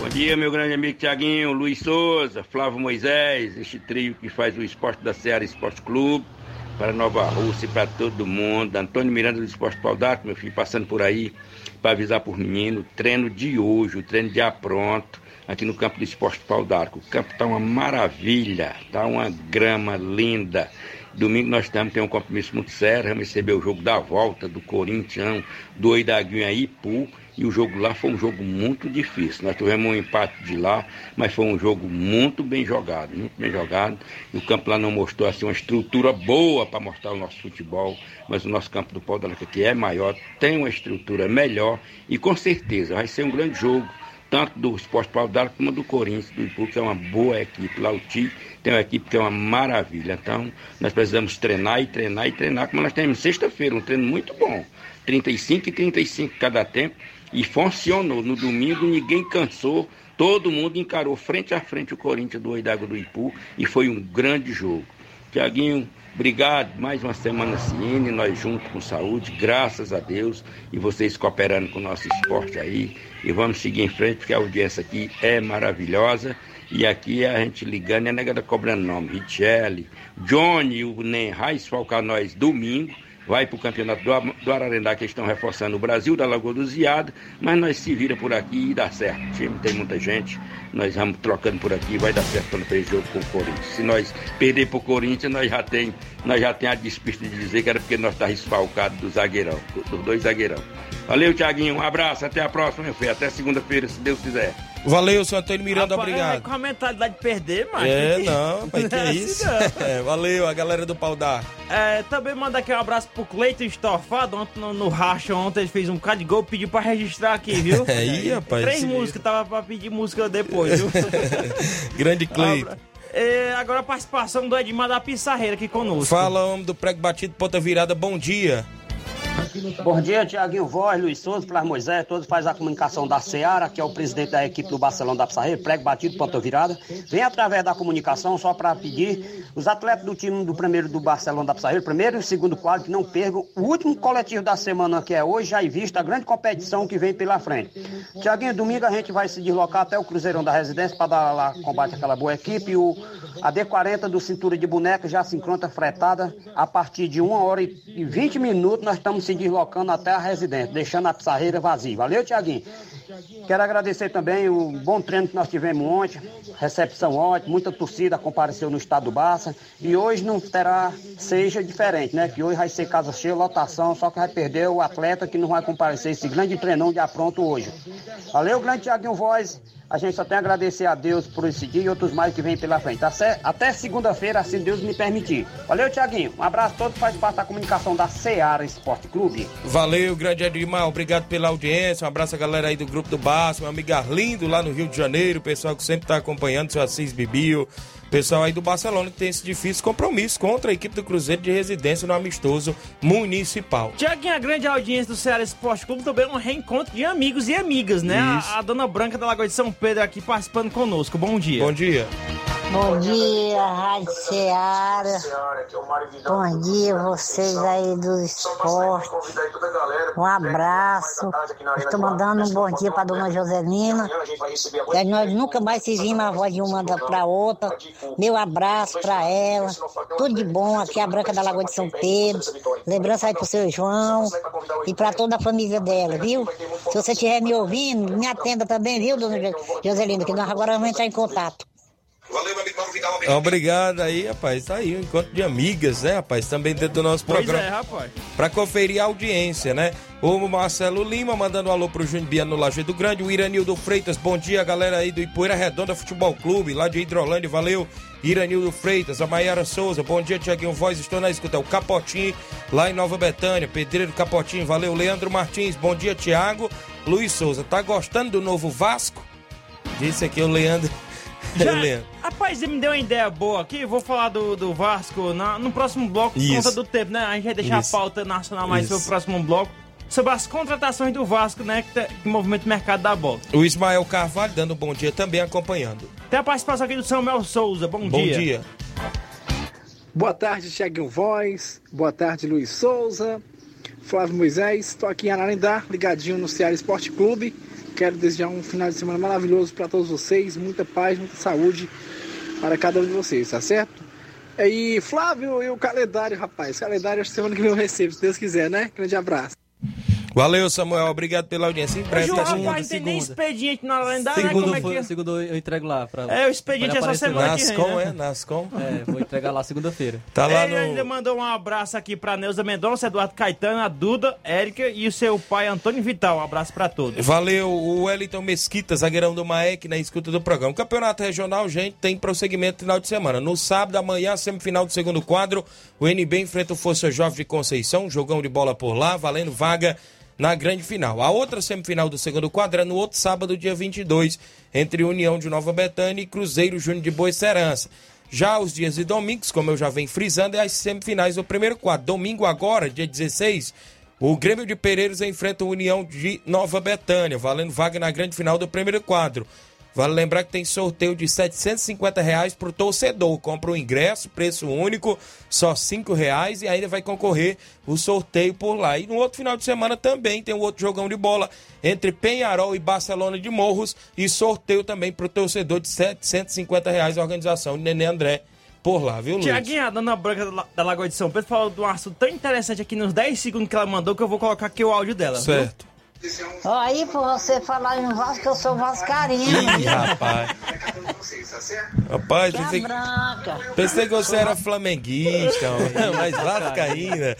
Bom dia, meu grande amigo Tiaguinho, Luiz Souza, Flávio Moisés, este trio que faz o esporte da Seara Esporte Clube, para Nova Rússia e para todo mundo. Antônio Miranda do Esporte Paudato, meu filho, passando por aí para avisar por menino, treino de hoje, o treino de pronto, aqui no campo do Esporte Pau d'Arco. O campo está uma maravilha, tá uma grama linda. Domingo nós estamos, tem um compromisso muito sério, vamos receber o jogo da volta do Corinthians, do Oidaguinho aí, Ipu, e o jogo lá foi um jogo muito difícil. Nós tivemos um empate de lá, mas foi um jogo muito bem jogado, muito bem jogado. E o campo lá não mostrou assim uma estrutura boa para mostrar o nosso futebol, mas o nosso campo do Pau d'Arco aqui é maior, tem uma estrutura melhor e com certeza vai ser um grande jogo tanto do Esporte Pau d'Arco como do Corinthians, do Ipu, que é uma boa equipe. Lá o Ti tem uma equipe que é uma maravilha. Então, nós precisamos treinar e treinar e treinar, como nós temos sexta-feira, um treino muito bom. 35 e 35 cada tempo. E funcionou. No domingo ninguém cansou. Todo mundo encarou frente a frente o Corinthians do Oidago do Ipu e foi um grande jogo. Tiaguinho, obrigado. Mais uma semana Ciene, nós juntos com saúde, graças a Deus. E vocês cooperando com o nosso esporte aí. E vamos seguir em frente, porque a audiência aqui é maravilhosa. E aqui a gente ligando, a negada cobrando nome. Richelle, Johnny, o Nem Raiz nós domingo. Vai para o campeonato do, do Ararendá, que estão reforçando o Brasil, da Lagoa do Ziado, mas nós se vira por aqui e dá certo. O time tem muita gente, nós vamos trocando por aqui, vai dar certo quando fez jogo com o Corinthians. Se nós perder para o Corinthians, nós já tem, nós já tem a despista de dizer que era porque nós estávamos esfalcados do zagueirão, dos dois zagueirão. Valeu, Tiaguinho, um abraço, até a próxima, meu filho, até segunda-feira, se Deus quiser. Valeu, seu Antônio Miranda, Rapaz, É, obrigado. com a mentalidade de perder, mas. É, não, mas que é é assim, isso? não. É, valeu, a galera do Pau d'Arco. É, também manda aqui um abraço pro Cleiton Estofado. Ontem no, no racha, ontem ele fez um bocado de gol, pediu pra registrar aqui, viu? É, ih, rapaz, Três músicas, tava pra pedir música depois, viu? Grande Cleito. É, agora a participação do Edmar da Pissarreira aqui conosco. Fala, homem do prego batido, ponta virada, bom dia. Bom dia, Tiaguinho Voz, Luiz Souza, Flávio Moisés, todos faz a comunicação da Seara, que é o presidente da equipe do Barcelona da Pissarreira, prego batido, ponta virada. Vem através da comunicação só para pedir os atletas do time do primeiro do Barcelona da Pissarreira, primeiro e segundo quadro, que não percam o último coletivo da semana que é hoje, já em vista a grande competição que vem pela frente. Tiaguinho, domingo a gente vai se deslocar até o Cruzeirão da Residência para dar lá combate àquela boa equipe. O, a D40 do Cintura de Boneca já se encontra fretada. A partir de 1 hora e 20 minutos nós estamos se deslocando até a residência, deixando a pissarreira vazia. Valeu, Tiaguinho? Quero agradecer também o bom treino que nós tivemos ontem, recepção ótima, muita torcida compareceu no estado do Barça e hoje não terá, seja diferente, né? Que hoje vai ser casa cheia, lotação, só que vai perder o atleta que não vai comparecer esse grande treinão de apronto hoje. Valeu, grande Tiaguinho Voz. A gente só tem a agradecer a Deus por esse dia e outros mais que vêm pela frente. Até, segunda-feira, assim Deus me permitir. Valeu, Tiaguinho. Um abraço a todos, faz parte da comunicação da Seara Esporte Clube. Valeu, grande Edmar, obrigado pela audiência. Um abraço a galera aí do grupo do Baço, meu amigo Arlindo lá no Rio de Janeiro, o pessoal que sempre está acompanhando, seu Assis Bibio. Pessoal aí do Barcelona que tem esse difícil compromisso contra a equipe do Cruzeiro de residência no amistoso municipal. Tiaguinho, a grande audiência do Ceará Esporte Clube também é um reencontro de amigos e amigas, né? A, a, dona Branca da Lagoa de São Pedro aqui participando conosco. Bom dia. Bom dia. Bom dia, Rádio Ceará. Bom dia, vocês aí do esporte. Um abraço. Estou mandando um bom dia para dona Joselina. Nós nunca mais se vimos a voz de uma para outra. Meu abraço para ela. Tudo de bom. Aqui a Branca da Lagoa de São Pedro. Lembrança aí pro seu João e para toda a família dela, viu? Se você estiver me ouvindo, me atenda também, viu, dona Joselina? Que nós agora vamos entrar em contato. Valeu, amigo Mauro Vidal. Obrigado aí, rapaz. Tá aí, um encontro de amigas, né, rapaz? Também dentro do nosso Pois programa. é, rapaz. Pra conferir a audiência, né? O Marcelo Lima mandando um alô pro Bia no Lajeado Grande. O Iranildo Freitas, bom dia, galera aí do Ipoeira Redonda Futebol Clube, lá de Hidrolândia, valeu. Iranildo Freitas, a Maiara Souza, bom dia, Tiaguinho Voz, estou na escuta. O Capotinho, lá em Nova Betânia, Pedreiro Capotinho, valeu. Leandro Martins, bom dia, Tiago. Luiz Souza, tá gostando do novo Vasco? Disse aqui o Leandro. Já, rapaz, ele me deu uma ideia boa aqui. Vou falar do, do Vasco na- no próximo bloco, por Isso. conta do tempo, né? A gente vai deixar Isso. a pauta nacional mais Isso. sobre o próximo bloco. Sobre as contratações do Vasco, né? Que, tá- que movimenta o mercado da bola. O Ismael Carvalho dando um bom dia também acompanhando. Tem a participação aqui do Samuel Souza. Bom, Bom dia. dia. Boa tarde, Tiaguinho Voz. Boa tarde, Luiz Souza. Flávio Moisés. Estou aqui em Ararindá, ligadinho no Ceará Esporte Clube. Quero desejar um final de semana maravilhoso para todos vocês. Muita paz, muita saúde para cada um de vocês, tá certo? E Flávio, e o calendário, rapaz. Calendário, acho que semana que vem eu recebo, se Deus quiser, né? Grande abraço. Valeu, Samuel. Obrigado pela audiência. Em breve João, tá rapaz, chegando. não tem nem expediente na lendária, né? Segundo, Como é que é? segundo eu entrego lá. Pra, É, o expediente pra é semana lá. que vem, Nascom, né? é? Nascom. É, vou entregar lá segunda-feira. Tá lá Ele ainda no. mandou um abraço aqui pra Neuza Mendonça, Eduardo Caetano, a Duda, Érica e o seu pai Antônio Vital. Um abraço pra todos. Valeu, o Wellington Mesquita, zagueirão do Maek, na escuta do programa. O campeonato regional, gente, tem prosseguimento no final de semana. No sábado, amanhã, semifinal do segundo quadro, o NB enfrenta o Força Jovem de Conceição, jogão de bola por lá, valendo vaga na grande final. A outra semifinal do segundo quadro é no outro sábado, dia 22, entre União de Nova Betânia e Cruzeiro Júnior de Boa Serança. Já os dias e domingos, como eu já venho frisando, é as semifinais do primeiro quadro. Domingo agora, dia 16, o Grêmio de Pereiros enfrenta a União de Nova Betânia, valendo vaga na grande final do primeiro quadro. Vale lembrar que tem sorteio de 750 reais para o torcedor. Compra o ingresso, preço único, só 5 reais e ainda vai concorrer o sorteio por lá. E no outro final de semana também tem um outro jogão de bola entre Penharol e Barcelona de Morros e sorteio também para o torcedor de 750 reais a organização de Nenê André por lá, viu, Luiz? Tiaguinha, a dona Branca da La- da Lagoa de São Pedro falou de um assunto tão interessante aqui nos 10 segundos que ela mandou que eu vou colocar aqui o áudio dela. viu? Certo. Ó, aí, por você falar em Vasco, eu sou vascarinha. Ih, rapaz. Rapaz, Que pensei, branca. pensei que você era flamenguista, mas vascaína.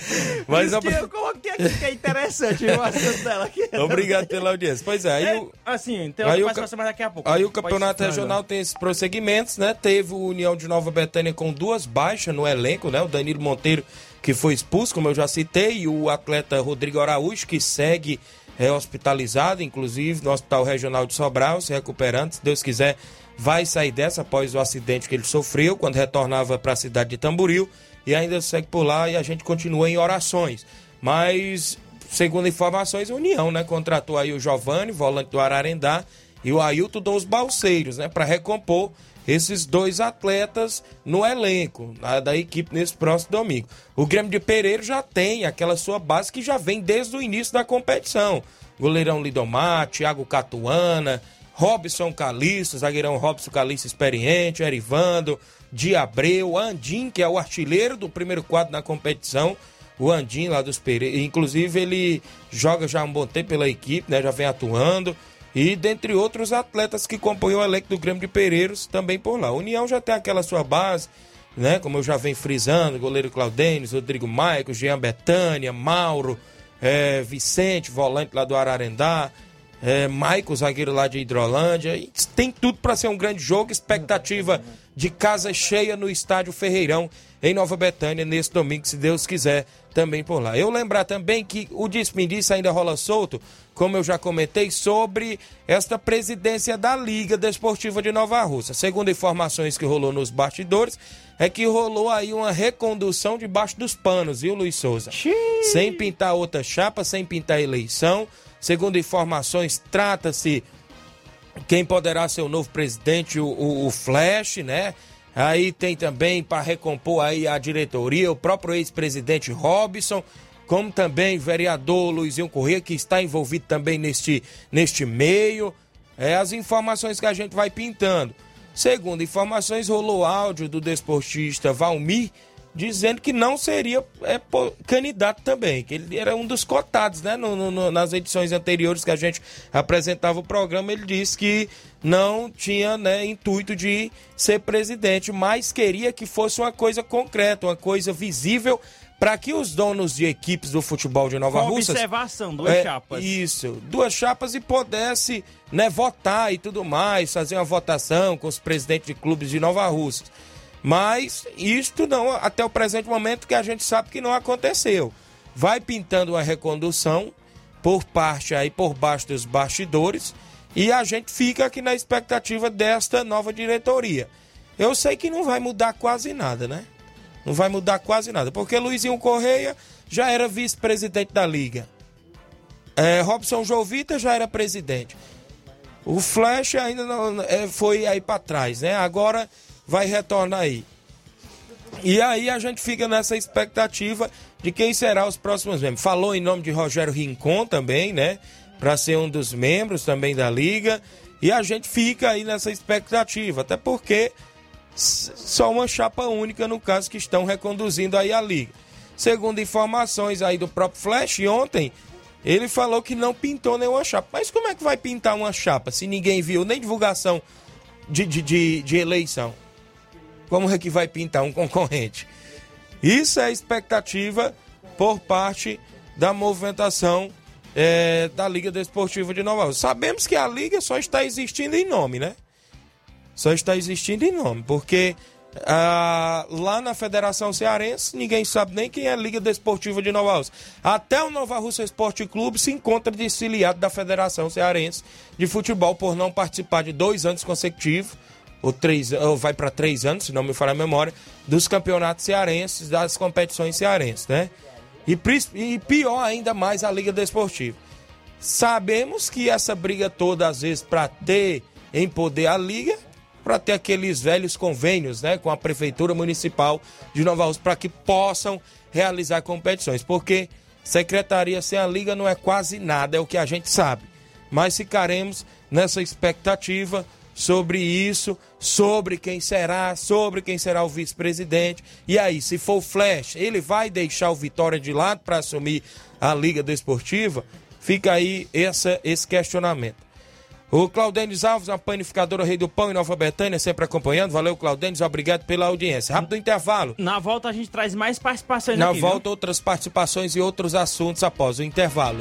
Mas Isso que eu coloquei aqui que é interessante o assunto dela aqui. Obrigado pela audiência. Pois é, aí É, o... assim, tem Aí o mais daqui a pouco. Aí o campeonato regional tem esses prosseguimentos, né? Teve o União de Nova Betânia com duas baixas no elenco, né? O Danilo Monteiro, que foi expulso, como eu já citei, e o atleta Rodrigo Araújo, que segue é, hospitalizado, inclusive, no Hospital Regional de Sobral, se recuperando. Se Deus quiser, vai sair dessa após o acidente que ele sofreu quando retornava para a cidade de Tamboril e ainda segue por lá e a gente continua em orações. Mas, segundo informações, a União, né, contratou aí o Giovanni, volante do Ararendá, e o Ailton dos Balseiros, né, para recompor esses dois atletas no elenco da, equipe nesse próximo domingo. O Grêmio de Pereira já tem aquela sua base que já vem desde o início da competição. Goleirão Lidomar, Thiago Catuana, Robson Calixto, zagueirão Robson Calixto experiente, Erivando, Diabreu, Andim, que é o artilheiro do primeiro quadro na competição, o Andim lá dos Pereira. Inclusive ele joga já há um bom tempo pela equipe, né? Já vem atuando e dentre outros atletas que compõem o elenco do Grêmio de Pereiros também por lá. A União já tem aquela sua base, né? Como eu já venho frisando, goleiro Claudênis, Rodrigo Maico, Jean Betânia, Mauro, é, Vicente, volante lá do Ararendá, é, Maico, zagueiro lá de Hidrolândia. E tem tudo para ser um grande jogo, expectativa de casa cheia no estádio Ferreirão, em Nova Betânia, nesse domingo, se Deus quiser, também por lá. Eu lembrar também que o desperdício ainda rola solto como eu já comentei, sobre esta presidência da Liga Desportiva de Nova Rússia. Segundo informações que rolou nos bastidores, é que rolou aí uma recondução debaixo dos panos, viu, Luiz Souza? Xiii. Sem pintar outra chapa, sem pintar eleição. Segundo informações, trata-se quem poderá ser o novo presidente, o, o, o Flash, né? Aí tem também para recompor aí a diretoria, o próprio ex-presidente Robson como também vereador Luizinho Corrêa, que está envolvido também neste, neste meio. É, as informações que a gente vai pintando. Segundo informações, rolou áudio do desportista Valmir dizendo que não seria é, candidato também, que ele era um dos cotados, né? No, no, nas edições anteriores que a gente apresentava o programa, ele disse que não tinha né, intuito de ser presidente, mas queria que fosse uma coisa concreta, uma coisa visível para que os donos de equipes do futebol de Nova Rússia. observação, duas é, chapas. Isso, duas chapas e pudesse né, votar e tudo mais, fazer uma votação com os presidentes de clubes de Nova Rússia. Mas isto não, até o presente momento que a gente sabe que não aconteceu. Vai pintando uma recondução por parte aí, por baixo dos bastidores, e a gente fica aqui na expectativa desta nova diretoria. Eu sei que não vai mudar quase nada, né? Não vai mudar quase nada, porque Luizinho Correia já era vice-presidente da liga. É, Robson Jovita já era presidente. O Flash ainda não é, foi aí para trás, né? Agora vai retornar aí. E aí a gente fica nessa expectativa de quem será os próximos membros. Falou em nome de Rogério Rincon também, né? Para ser um dos membros também da liga. E a gente fica aí nessa expectativa, até porque só uma chapa única no caso que estão reconduzindo aí a liga. Segundo informações aí do próprio Flash, ontem ele falou que não pintou nenhuma chapa. Mas como é que vai pintar uma chapa se ninguém viu nem divulgação de, de, de, de eleição? Como é que vai pintar um concorrente? Isso é expectativa por parte da movimentação é, da Liga Desportiva de Nova York. Sabemos que a Liga só está existindo em nome, né? só está existindo em nome, porque ah, lá na Federação Cearense ninguém sabe nem quem é a Liga Desportiva de Nova Rússia. Até o Nova Rússia Esporte Clube se encontra desfiliado da Federação Cearense de Futebol por não participar de dois anos consecutivos, ou, três, ou vai para três anos, se não me falha a memória, dos campeonatos cearenses, das competições cearenses, né? E, e pior ainda mais a Liga Desportiva. Sabemos que essa briga toda, às vezes, para ter em poder a Liga, para ter aqueles velhos convênios né, com a Prefeitura Municipal de Nova Rússia para que possam realizar competições. Porque secretaria sem a liga não é quase nada, é o que a gente sabe. Mas ficaremos nessa expectativa sobre isso, sobre quem será, sobre quem será o vice-presidente. E aí, se for o Flash, ele vai deixar o Vitória de lado para assumir a Liga Desportiva? Fica aí essa, esse questionamento. O Claudênis Alves, a panificadora Rei do Pão em Nova Betânia, sempre acompanhando. Valeu, Claudênis, obrigado pela audiência. Rápido intervalo. Na volta a gente traz mais participações Na aqui, volta, viu? outras participações e outros assuntos após o intervalo.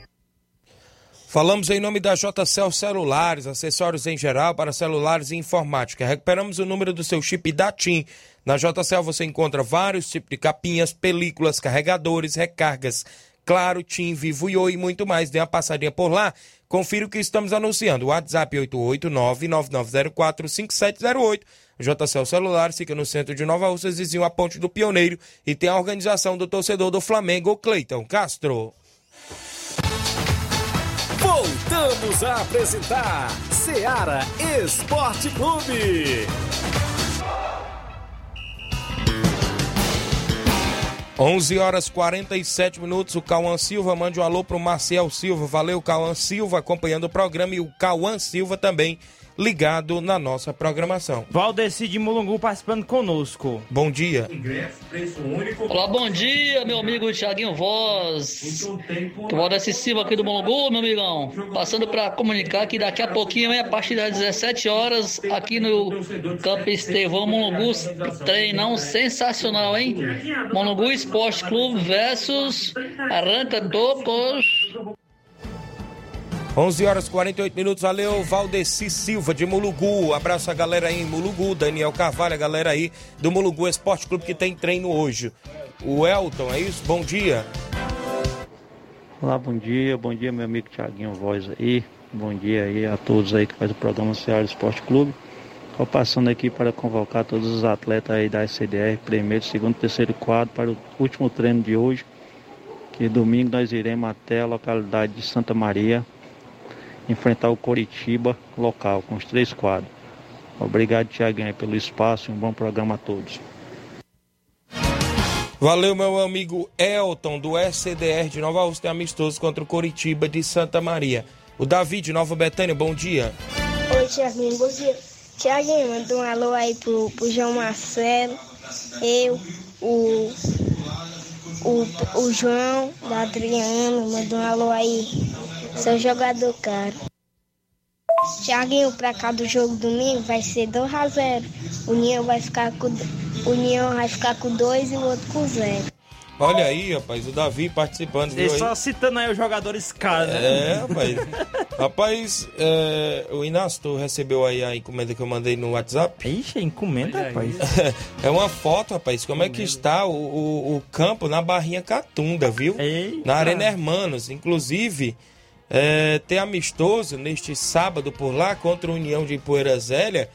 Falamos em nome da JCL Celulares, acessórios em geral para celulares e informática. Recuperamos o número do seu chip da TIM. Na JCL você encontra vários tipos de capinhas, películas, carregadores, recargas. Claro, TIM, Vivo e Oi e muito mais. Dê uma passadinha por lá. Confira o que estamos anunciando. WhatsApp 889-9904-5708. JCL Celulares fica no centro de Nova Russas, vizinho a Ponte do Pioneiro. E tem a organização do torcedor do Flamengo, Cleiton Castro. Voltamos a apresentar Seara Esporte Clube. 11 horas 47 minutos. O Cauã Silva mande um alô pro Marcel Silva. Valeu, Cauã Silva, acompanhando o programa. E o Cauã Silva também ligado na nossa programação. Valdeci de Mulungu participando conosco. Bom dia. Olá, bom dia, meu amigo Thiaguinho Voz. Que Valdeci Silva aqui do Mulungu, meu amigão. Passando para comunicar que daqui a pouquinho, a partir das 17 horas, aqui no Campo Estevão Mulungu, treinão sensacional, hein? Mulungu Esporte Clube versus Arranca Tocos. 11 horas 48 minutos. Valeu, Valdeci Silva de Mulugu. Abraço a galera aí em Mulugu. Daniel Carvalho, a galera aí do Mulugu Esporte Clube que tem treino hoje. O Elton, é isso? Bom dia. Olá, bom dia. Bom dia, meu amigo Tiaguinho Voz aí. Bom dia aí a todos aí que faz o programa Ceará Esporte Clube. Estou passando aqui para convocar todos os atletas aí da SCDR, primeiro, segundo, terceiro quadro, para o último treino de hoje. Que domingo nós iremos até a localidade de Santa Maria, enfrentar o Coritiba local, com os três quadros. Obrigado, Tiaguinho, pelo espaço e um bom programa a todos. Valeu, meu amigo Elton, do SCDR de Nova Rússia, amistoso contra o Coritiba de Santa Maria. O Davi de Nova Betânia, bom dia. Oi, Tiaguinho, bom dia. Tiaguinho, manda um alô aí pro, pro João Marcelo, eu, o, o, o João, da Adriano, manda um alô aí. Seu jogador, cara. Tiaguinho, pra cá do jogo domingo vai ser 2 a 0 União vai ficar com União vai ficar com 2 e o outro com 0. Olha aí, rapaz, o Davi participando. Ele viu aí? só citando aí os jogadores caros, né? É, rapaz. rapaz, é, o Inácio, tu recebeu aí a encomenda que eu mandei no WhatsApp? Ixi, encomenda, rapaz. É uma foto, rapaz, como é que está o, o, o campo na Barrinha Catunda, viu? Eita. Na Arena Hermanos. Inclusive, é, tem amistoso neste sábado por lá contra a União de Poeira Zélia.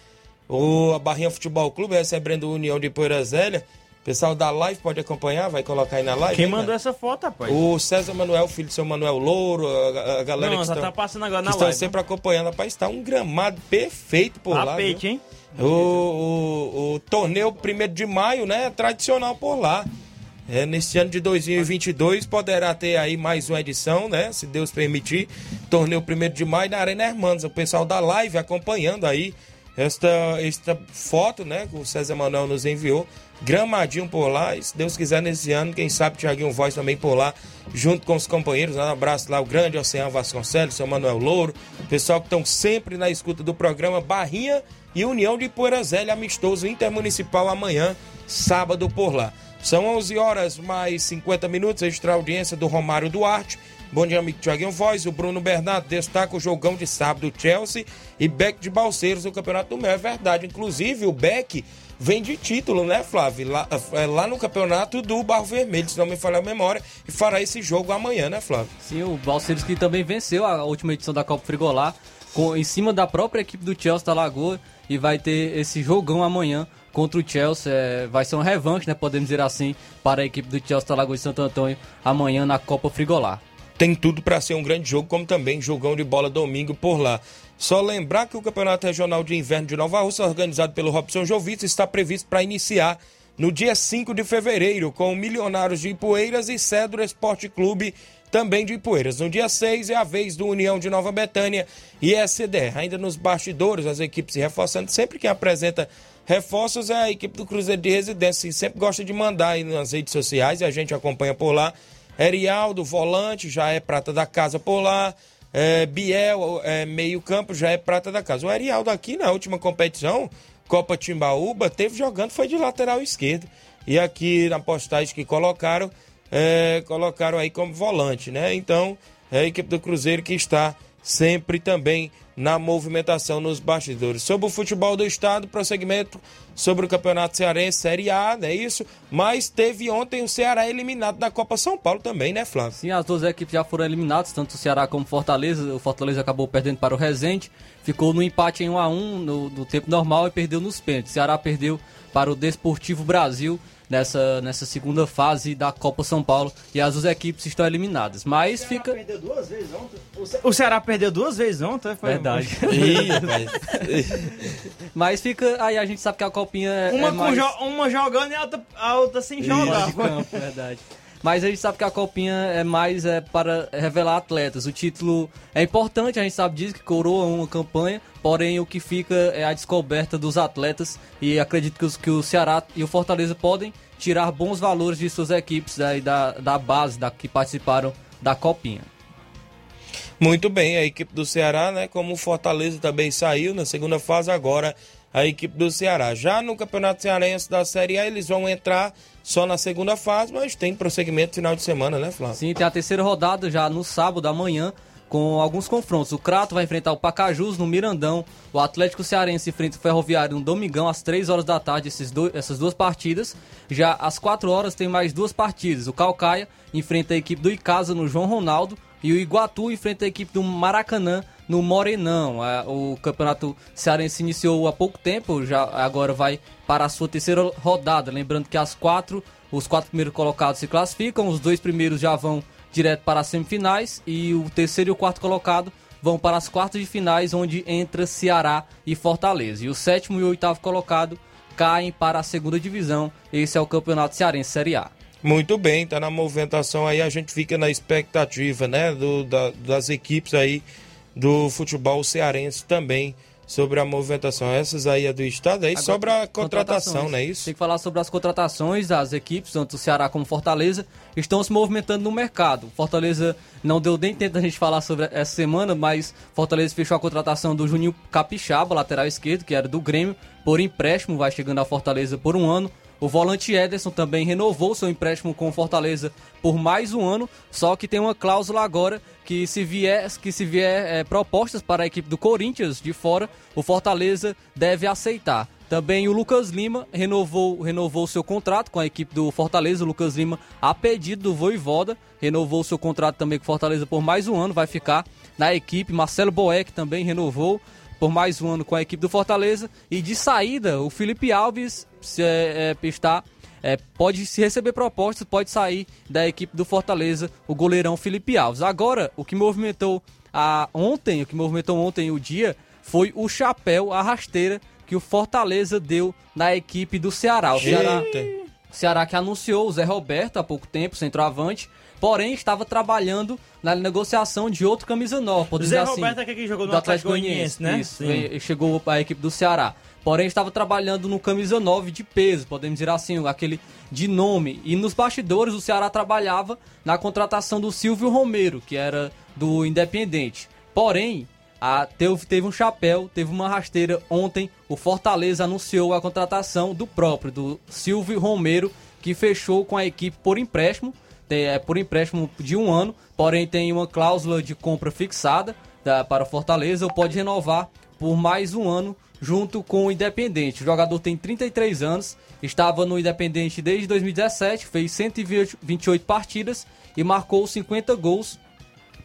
O a Barrinha Futebol Clube recebendo a União de Poeira Zélia. Pessoal da live pode acompanhar, vai colocar aí na live. Quem hein, mandou né? essa foto, rapaz? O César Manuel, filho do seu Manuel Louro, a, a galera Não, que estão, tá passando agora na estão live. sempre acompanhando. Rapaz, está um gramado perfeito por lá. Tapete, viu? hein? O, o, o torneio 1 de maio, né? Tradicional por lá. É, neste ano de 2022 poderá ter aí mais uma edição, né? Se Deus permitir. Torneio 1 de maio na Arena Hermanos. O pessoal da live acompanhando aí esta, esta foto, né? Que o César Manuel nos enviou. Gramadinho por lá. E se Deus quiser, nesse ano, quem sabe Tiaguinho Voz também por lá, junto com os companheiros. Um abraço lá, o grande Oceano Vasconcelos, seu Manuel Louro. Pessoal que estão sempre na escuta do programa Barrinha e União de Poeira Zélia, amistoso intermunicipal amanhã sábado por lá. São 11 horas mais 50 minutos, extra audiência do Romário Duarte. Bom dia, amigo Thiaguinho Voz. O Bruno Bernardo destaca o jogão de sábado, Chelsea e Beck de Balseiros no Campeonato do Mel. É verdade. Inclusive, o Beck vem de título, né, Flávio? Lá, é, lá no campeonato do Barro Vermelho, se não me falha a memória, e fará esse jogo amanhã, né, Flávio? Sim, o Balseiros que também venceu a última edição da Copa Frigolá, com, em cima da própria equipe do Chelsea da Lagoa, e vai ter esse jogão amanhã contra o Chelsea. É, vai ser um revanche, né, podemos dizer assim, para a equipe do Chelsea Lagoa de Santo Antônio amanhã na Copa Frigolá. Tem tudo para ser um grande jogo, como também jogão de bola domingo por lá. Só lembrar que o Campeonato Regional de Inverno de Nova Rússia, organizado pelo Robson Jovitz, está previsto para iniciar no dia 5 de fevereiro, com Milionários de Ipueiras e Cedro Esporte Clube, também de Ipueiras. No dia 6 é a vez do União de Nova Betânia e SDR. Ainda nos bastidores, as equipes se reforçando. Sempre que apresenta reforços é a equipe do Cruzeiro de Residência, sempre gosta de mandar aí nas redes sociais e a gente acompanha por lá. Erialdo, volante, já é prata da casa por lá. É, Biel, é, meio campo, já é prata da casa. O Arialdo aqui na última competição, Copa Timbaúba, teve jogando, foi de lateral esquerdo. E aqui na postagem que colocaram, é, colocaram aí como volante, né? Então, é a equipe do Cruzeiro que está sempre também na movimentação nos bastidores. Sobre o futebol do estado, prosseguimento sobre o Campeonato Cearense Série A, não é isso? Mas teve ontem o Ceará eliminado da Copa São Paulo também, né, Flávio? Sim, as duas equipes já foram eliminadas, tanto o Ceará como o Fortaleza. O Fortaleza acabou perdendo para o Resende, ficou no empate em 1 a 1 no, no tempo normal e perdeu nos pênaltis. O Ceará perdeu para o Desportivo Brasil nessa, nessa segunda fase da Copa São Paulo e as duas equipes estão eliminadas. Mas o fica. Perdeu duas vezes ontem. O Ceará perdeu duas vezes ontem, foi Verdade. mas fica. Aí a gente sabe que a copinha é. Uma, é mais... jo uma jogando e a outra, a outra sem jogar. Campo, verdade. Mas a gente sabe que a copinha é mais é, para revelar atletas. O título é importante, a gente sabe disso, que coroa uma campanha, porém o que fica é a descoberta dos atletas e acredito que, os, que o Ceará e o Fortaleza podem tirar bons valores de suas equipes aí da, da base da, que participaram da copinha. Muito bem, a equipe do Ceará, né, como o Fortaleza também saiu na segunda fase, agora a equipe do Ceará. Já no Campeonato Cearense da Série A, eles vão entrar só na segunda fase, mas tem prosseguimento final de semana, né, Flávio? Sim, tem a terceira rodada já no sábado amanhã, com alguns confrontos. O Crato vai enfrentar o Pacajus no Mirandão, o Atlético Cearense enfrenta o Ferroviário no Domingão, às 3 horas da tarde, dois, essas duas partidas. Já às 4 horas tem mais duas partidas. O Calcaia enfrenta a equipe do Icasa no João Ronaldo e o Iguatu enfrenta a equipe do Maracanã no Morenão. O campeonato cearense iniciou há pouco tempo, já agora vai para a sua terceira rodada. Lembrando que as quatro, os quatro primeiros colocados se classificam, os dois primeiros já vão direto para as semifinais e o terceiro e o quarto colocado vão para as quartas de finais, onde entra Ceará e Fortaleza. E o sétimo e o oitavo colocado caem para a segunda divisão. Esse é o Campeonato Cearense Série A. Muito bem, tá na movimentação aí, a gente fica na expectativa, né, do, da, das equipes aí do futebol cearense também sobre a movimentação. Essas aí é do Estado, aí Agora, sobre a contratação, não é isso? Tem que falar sobre as contratações das equipes, tanto o Ceará como Fortaleza, estão se movimentando no mercado. Fortaleza não deu nem tempo da gente falar sobre essa semana, mas Fortaleza fechou a contratação do Juninho Capixaba, lateral esquerdo, que era do Grêmio, por empréstimo, vai chegando a Fortaleza por um ano. O volante Ederson também renovou seu empréstimo com o Fortaleza por mais um ano, só que tem uma cláusula agora que se vier, que se vier é, propostas para a equipe do Corinthians de fora, o Fortaleza deve aceitar. Também o Lucas Lima renovou renovou seu contrato com a equipe do Fortaleza. O Lucas Lima, a pedido do Voivoda, renovou seu contrato também com o Fortaleza por mais um ano, vai ficar na equipe. Marcelo Boeck também renovou por mais um ano com a equipe do Fortaleza. E de saída, o Felipe Alves se, é, é, está, é, pode se receber propostas, pode sair da equipe do Fortaleza, o goleirão Felipe Alves. Agora, o que movimentou a, ontem, o que movimentou ontem o dia, foi o chapéu, a rasteira que o Fortaleza deu na equipe do Ceará. O Ceará, Ceará que anunciou o Zé Roberto há pouco tempo, centroavante, porém estava trabalhando na negociação de outro camisa nova. O Zé assim, Roberto é que jogou no Atlético Goianiense, né? Isso, Sim. chegou a equipe do Ceará. Porém, estava trabalhando no camisa 9 de peso, podemos dizer assim, aquele de nome. E nos bastidores, o Ceará trabalhava na contratação do Silvio Romero, que era do Independente. Porém, a, teve, teve um chapéu, teve uma rasteira. Ontem o Fortaleza anunciou a contratação do próprio, do Silvio Romero, que fechou com a equipe por empréstimo, é, por empréstimo de um ano, porém tem uma cláusula de compra fixada da, para o Fortaleza, ou pode renovar por mais um ano junto com o Independente. O jogador tem 33 anos, estava no Independente desde 2017, fez 128 partidas e marcou 50 gols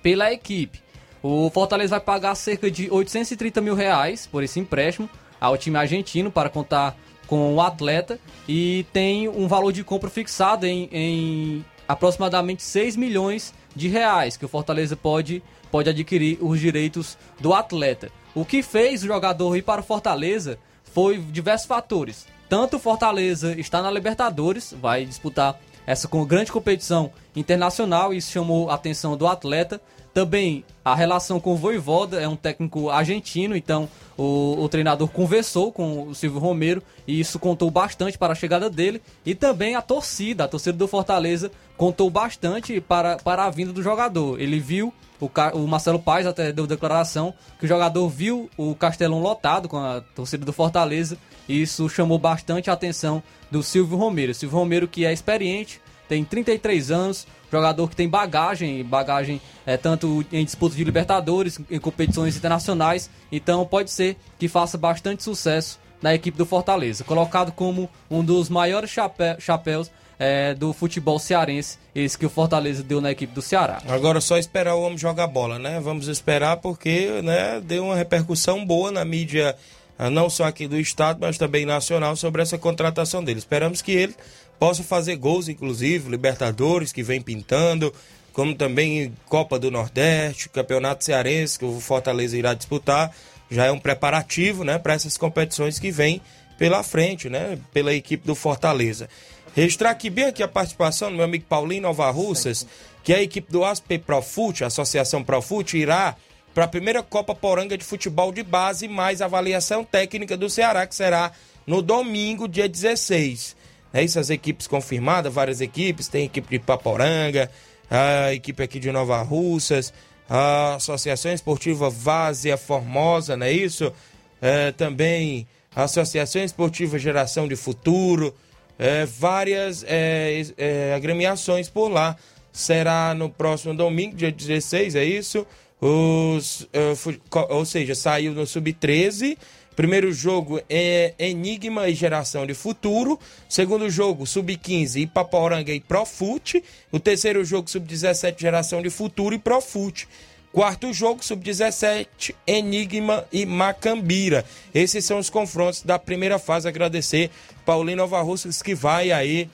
pela equipe. O Fortaleza vai pagar cerca de 830 mil reais por esse empréstimo ao time argentino para contar com o atleta e tem um valor de compra fixado em, em aproximadamente 6 milhões de reais que o Fortaleza pode, pode adquirir os direitos do atleta. O que fez o jogador ir para o Fortaleza foi diversos fatores. Tanto o Fortaleza está na Libertadores, vai disputar essa grande competição internacional, isso chamou a atenção do atleta. Também a relação com o Voivoda é um técnico argentino, então o, o, treinador conversou com o Silvio Romero e isso contou bastante para a chegada dele. E também a torcida, a torcida do Fortaleza contou bastante para, para a vinda do jogador. Ele viu, o, o Marcelo Paes até deu declaração, que o jogador viu o Castelão lotado com a torcida do Fortaleza e isso chamou bastante a atenção do Silvio Romero. Silvio Romero que é experiente, tem 33 anos, jogador que tem bagagem, bagagem é, tanto em disputas de Libertadores, em competições internacionais, então pode ser que faça bastante sucesso na equipe do Fortaleza. Colocado como um dos maiores chape chapéus é, do futebol cearense, esse que o Fortaleza deu na equipe do Ceará. Agora só esperar o homem jogar bola, né? Vamos esperar porque né, deu uma repercussão boa na mídia, ah, não só aqui do estado, mas também nacional, sobre essa contratação dele. Esperamos que ele possa fazer gols, inclusive, Libertadores que vem pintando, como também Copa do Nordeste, Campeonato Cearense que o Fortaleza irá disputar. Já é um preparativo, né, para essas competições que vem pela frente, né, pela equipe do Fortaleza. Registrar aqui bem aqui a participação do meu amigo Paulinho Nova Russas, que a equipe do ASP Profute, a Associação Profute, irá para a primeira Copa Poranga de Futebol de Base, mais avaliação técnica do Ceará, que será no domingo, dia 16. É isso, as equipes confirmadas, várias equipes, tem equipe de Paporanga, a equipe aqui de Nova Russas, a Associação Esportiva Várzea Formosa, não é isso? É, também a Associação Esportiva Geração de Futuro, é, várias é, é, agremiações por lá. Será no próximo domingo, dia 16, é isso? Os, ou seja, saiu no Sub-13 Primeiro jogo é Enigma e Geração de Futuro. Segundo jogo, Sub-15, Ipaporanga e Profute. O terceiro jogo, Sub-17, Geração de Futuro e Profute. Quarto jogo, Sub-17, Enigma e Macambira. Esses são os confrontos da primeira fase. Agradecer Paulinho Nova Russas, que vai aí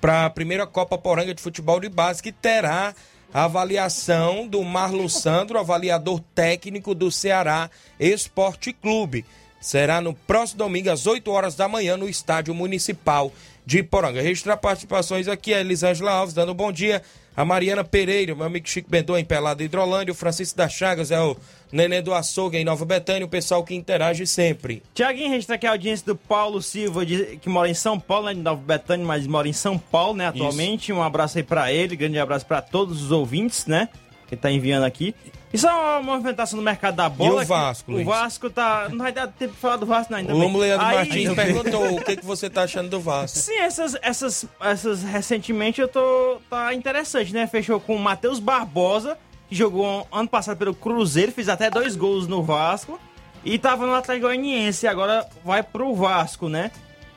para a primeira Copa Poranga de Futebol de Base, que terá a avaliação do Marlo Sandro, avaliador técnico do Ceará Esporte Clube. Será no próximo domingo, às 8 horas da manhã, no Estádio Municipal de Poranga. Registrar participações aqui, a Elisângela Alves dando um bom dia. A Mariana Pereira, meu amigo Chico Bendô em Pelado Hidrolândia, o Francisco das Chagas é o Nenê do Açougue em Nova Betânia, o pessoal que interage sempre. Tiaguinho, registrar aqui a audiência do Paulo Silva, de, que mora em São Paulo, né, de Nova Betânia, mas mora em São Paulo, né, atualmente. Isso. Um abraço aí pra ele, grande abraço para todos os ouvintes, né, que tá enviando aqui. Isso é uma movimentação no mercado da bola. E o Vasco, O Vasco tá. Não vai dar tempo de falar do Vasco não, ainda. O Romulo Leandro Aí... Martins perguntou o que, que você tá achando do Vasco. Sim, essas, essas, essas recentemente eu tô. tá interessante, né? Fechou com o Matheus Barbosa, que jogou ano passado pelo Cruzeiro, fez até dois gols no Vasco. E tava no Atlético Goianiense, agora vai pro Vasco, né?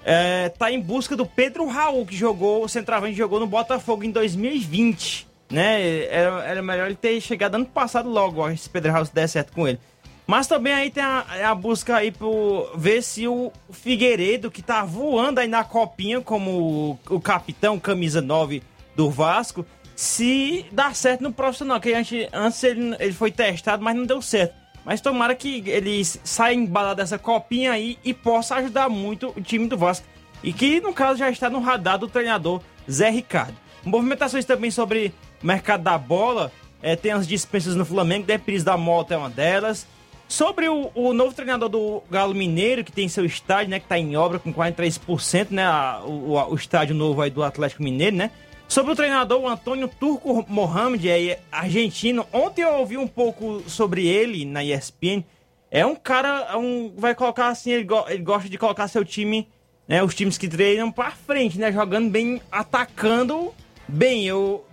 É, tá em busca do Pedro Raul, que jogou, o centroavante jogou no Botafogo em 2020 né? Era, era melhor ele ter chegado ano passado logo, ó, se Pedro House der certo com ele. Mas também aí tem a, a, busca aí por ver se o Figueiredo, que tá voando aí na copinha como o, o capitão, camisa 9 do Vasco, se dá certo no profissional. Que a gente, antes ele, ele foi testado, mas não deu certo. Mas tomara que ele saia embalado dessa copinha aí e possa ajudar muito o time do Vasco. E que, no caso, já está no radar do treinador Zé Ricardo. Movimentações também sobre mercado da bola, é, tem as dispensas no Flamengo, Depris da Mota é uma delas. Sobre o, o, novo treinador do Galo Mineiro, que tem seu estádio, né, que está em obra com 43%, né, a, o, o, estádio novo aí do Atlético Mineiro, né? Sobre o treinador, o Antônio Turco Mohamed, é argentino. Ontem eu ouvi um pouco sobre ele na ESPN. É um cara, um, vai colocar assim, ele, go, ele gosta de colocar seu time, né, os times que treinam pra frente, né, jogando bem, atacando bem. Eu,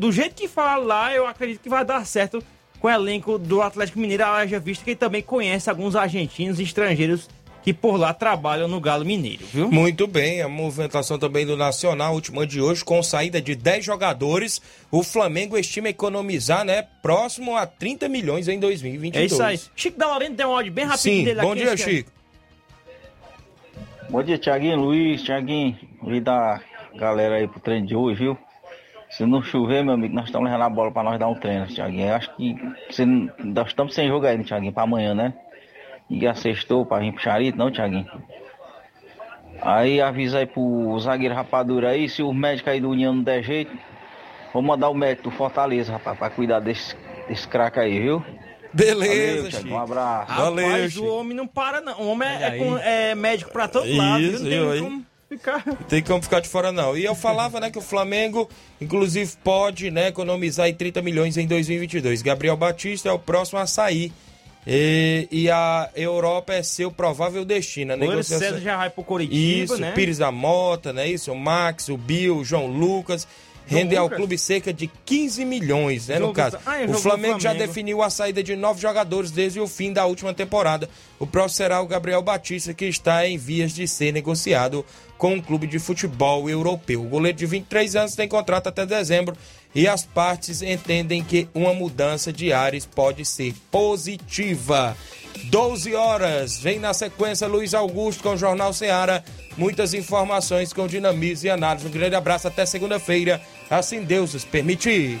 do jeito que fala lá, eu acredito que vai dar certo com o elenco do Atlético Mineiro, haja visto que ele também conhece alguns argentinos e estrangeiros que por lá trabalham no Galo Mineiro, viu? Muito bem, a movimentação também do Nacional, última de hoje, com saída de 10 jogadores, o Flamengo estima economizar, né, próximo a 30 milhões em 2022. É isso aí. Chico da Lorena tem um áudio bem rapidinho Sim, dele bom aqui. dia, que é- Chico. Bom dia, Tiaguinho, Luiz, Tiaguinho, Luiz da galera aí pro treino de hoje, viu? Se não chover, meu amigo, nós estamos levando a bola pra nós dar um treino, Tiaguinho. Eu acho que se, nós estamos sem jogo aí, né, Tiaguinho, pra amanhã, né? Ninguém assestou pra vir pro Charito, não, Tiaguinho? Aí avisa aí pro zagueiro rapadura aí, se o médico aí do União não der jeito, vou mandar o médico do Fortaleza, rapaz, pra cuidar desse, desse craque aí, viu? Beleza, Valeu, Thiago, Um abraço. Rapaz, o homem não para, não. O homem é, é com- é médico pra todo lado. Isso, não ficar. Tem como ficar de fora, não. E eu falava, né, que o Flamengo, inclusive, pode, né, economizar aí 30 milhões em 2022. Gabriel Batista é o próximo a sair. E, e a Europa é seu provável destino. A O negociação- César já vai pro Coritiba, Isso, né? Pires da Mota, né? Isso, o Max, o Bill, o João Lucas. Rendem ao clube cerca de 15 milhões, né? João No caso. Ah, é, o Flamengo, no já Flamengo. definiu a saída de nove jogadores desde o fim da última temporada. O próximo será o Gabriel Batista, que está em vias de ser negociado com um clube de futebol europeu. O goleiro de 23 anos tem contrato até dezembro e as partes entendem que uma mudança de ares pode ser positiva. 12 horas, vem na sequência Luiz Augusto com o Jornal Ceará. Muitas informações com dinamismo e análise. Um grande abraço até segunda-feira, assim Deus nos permitir.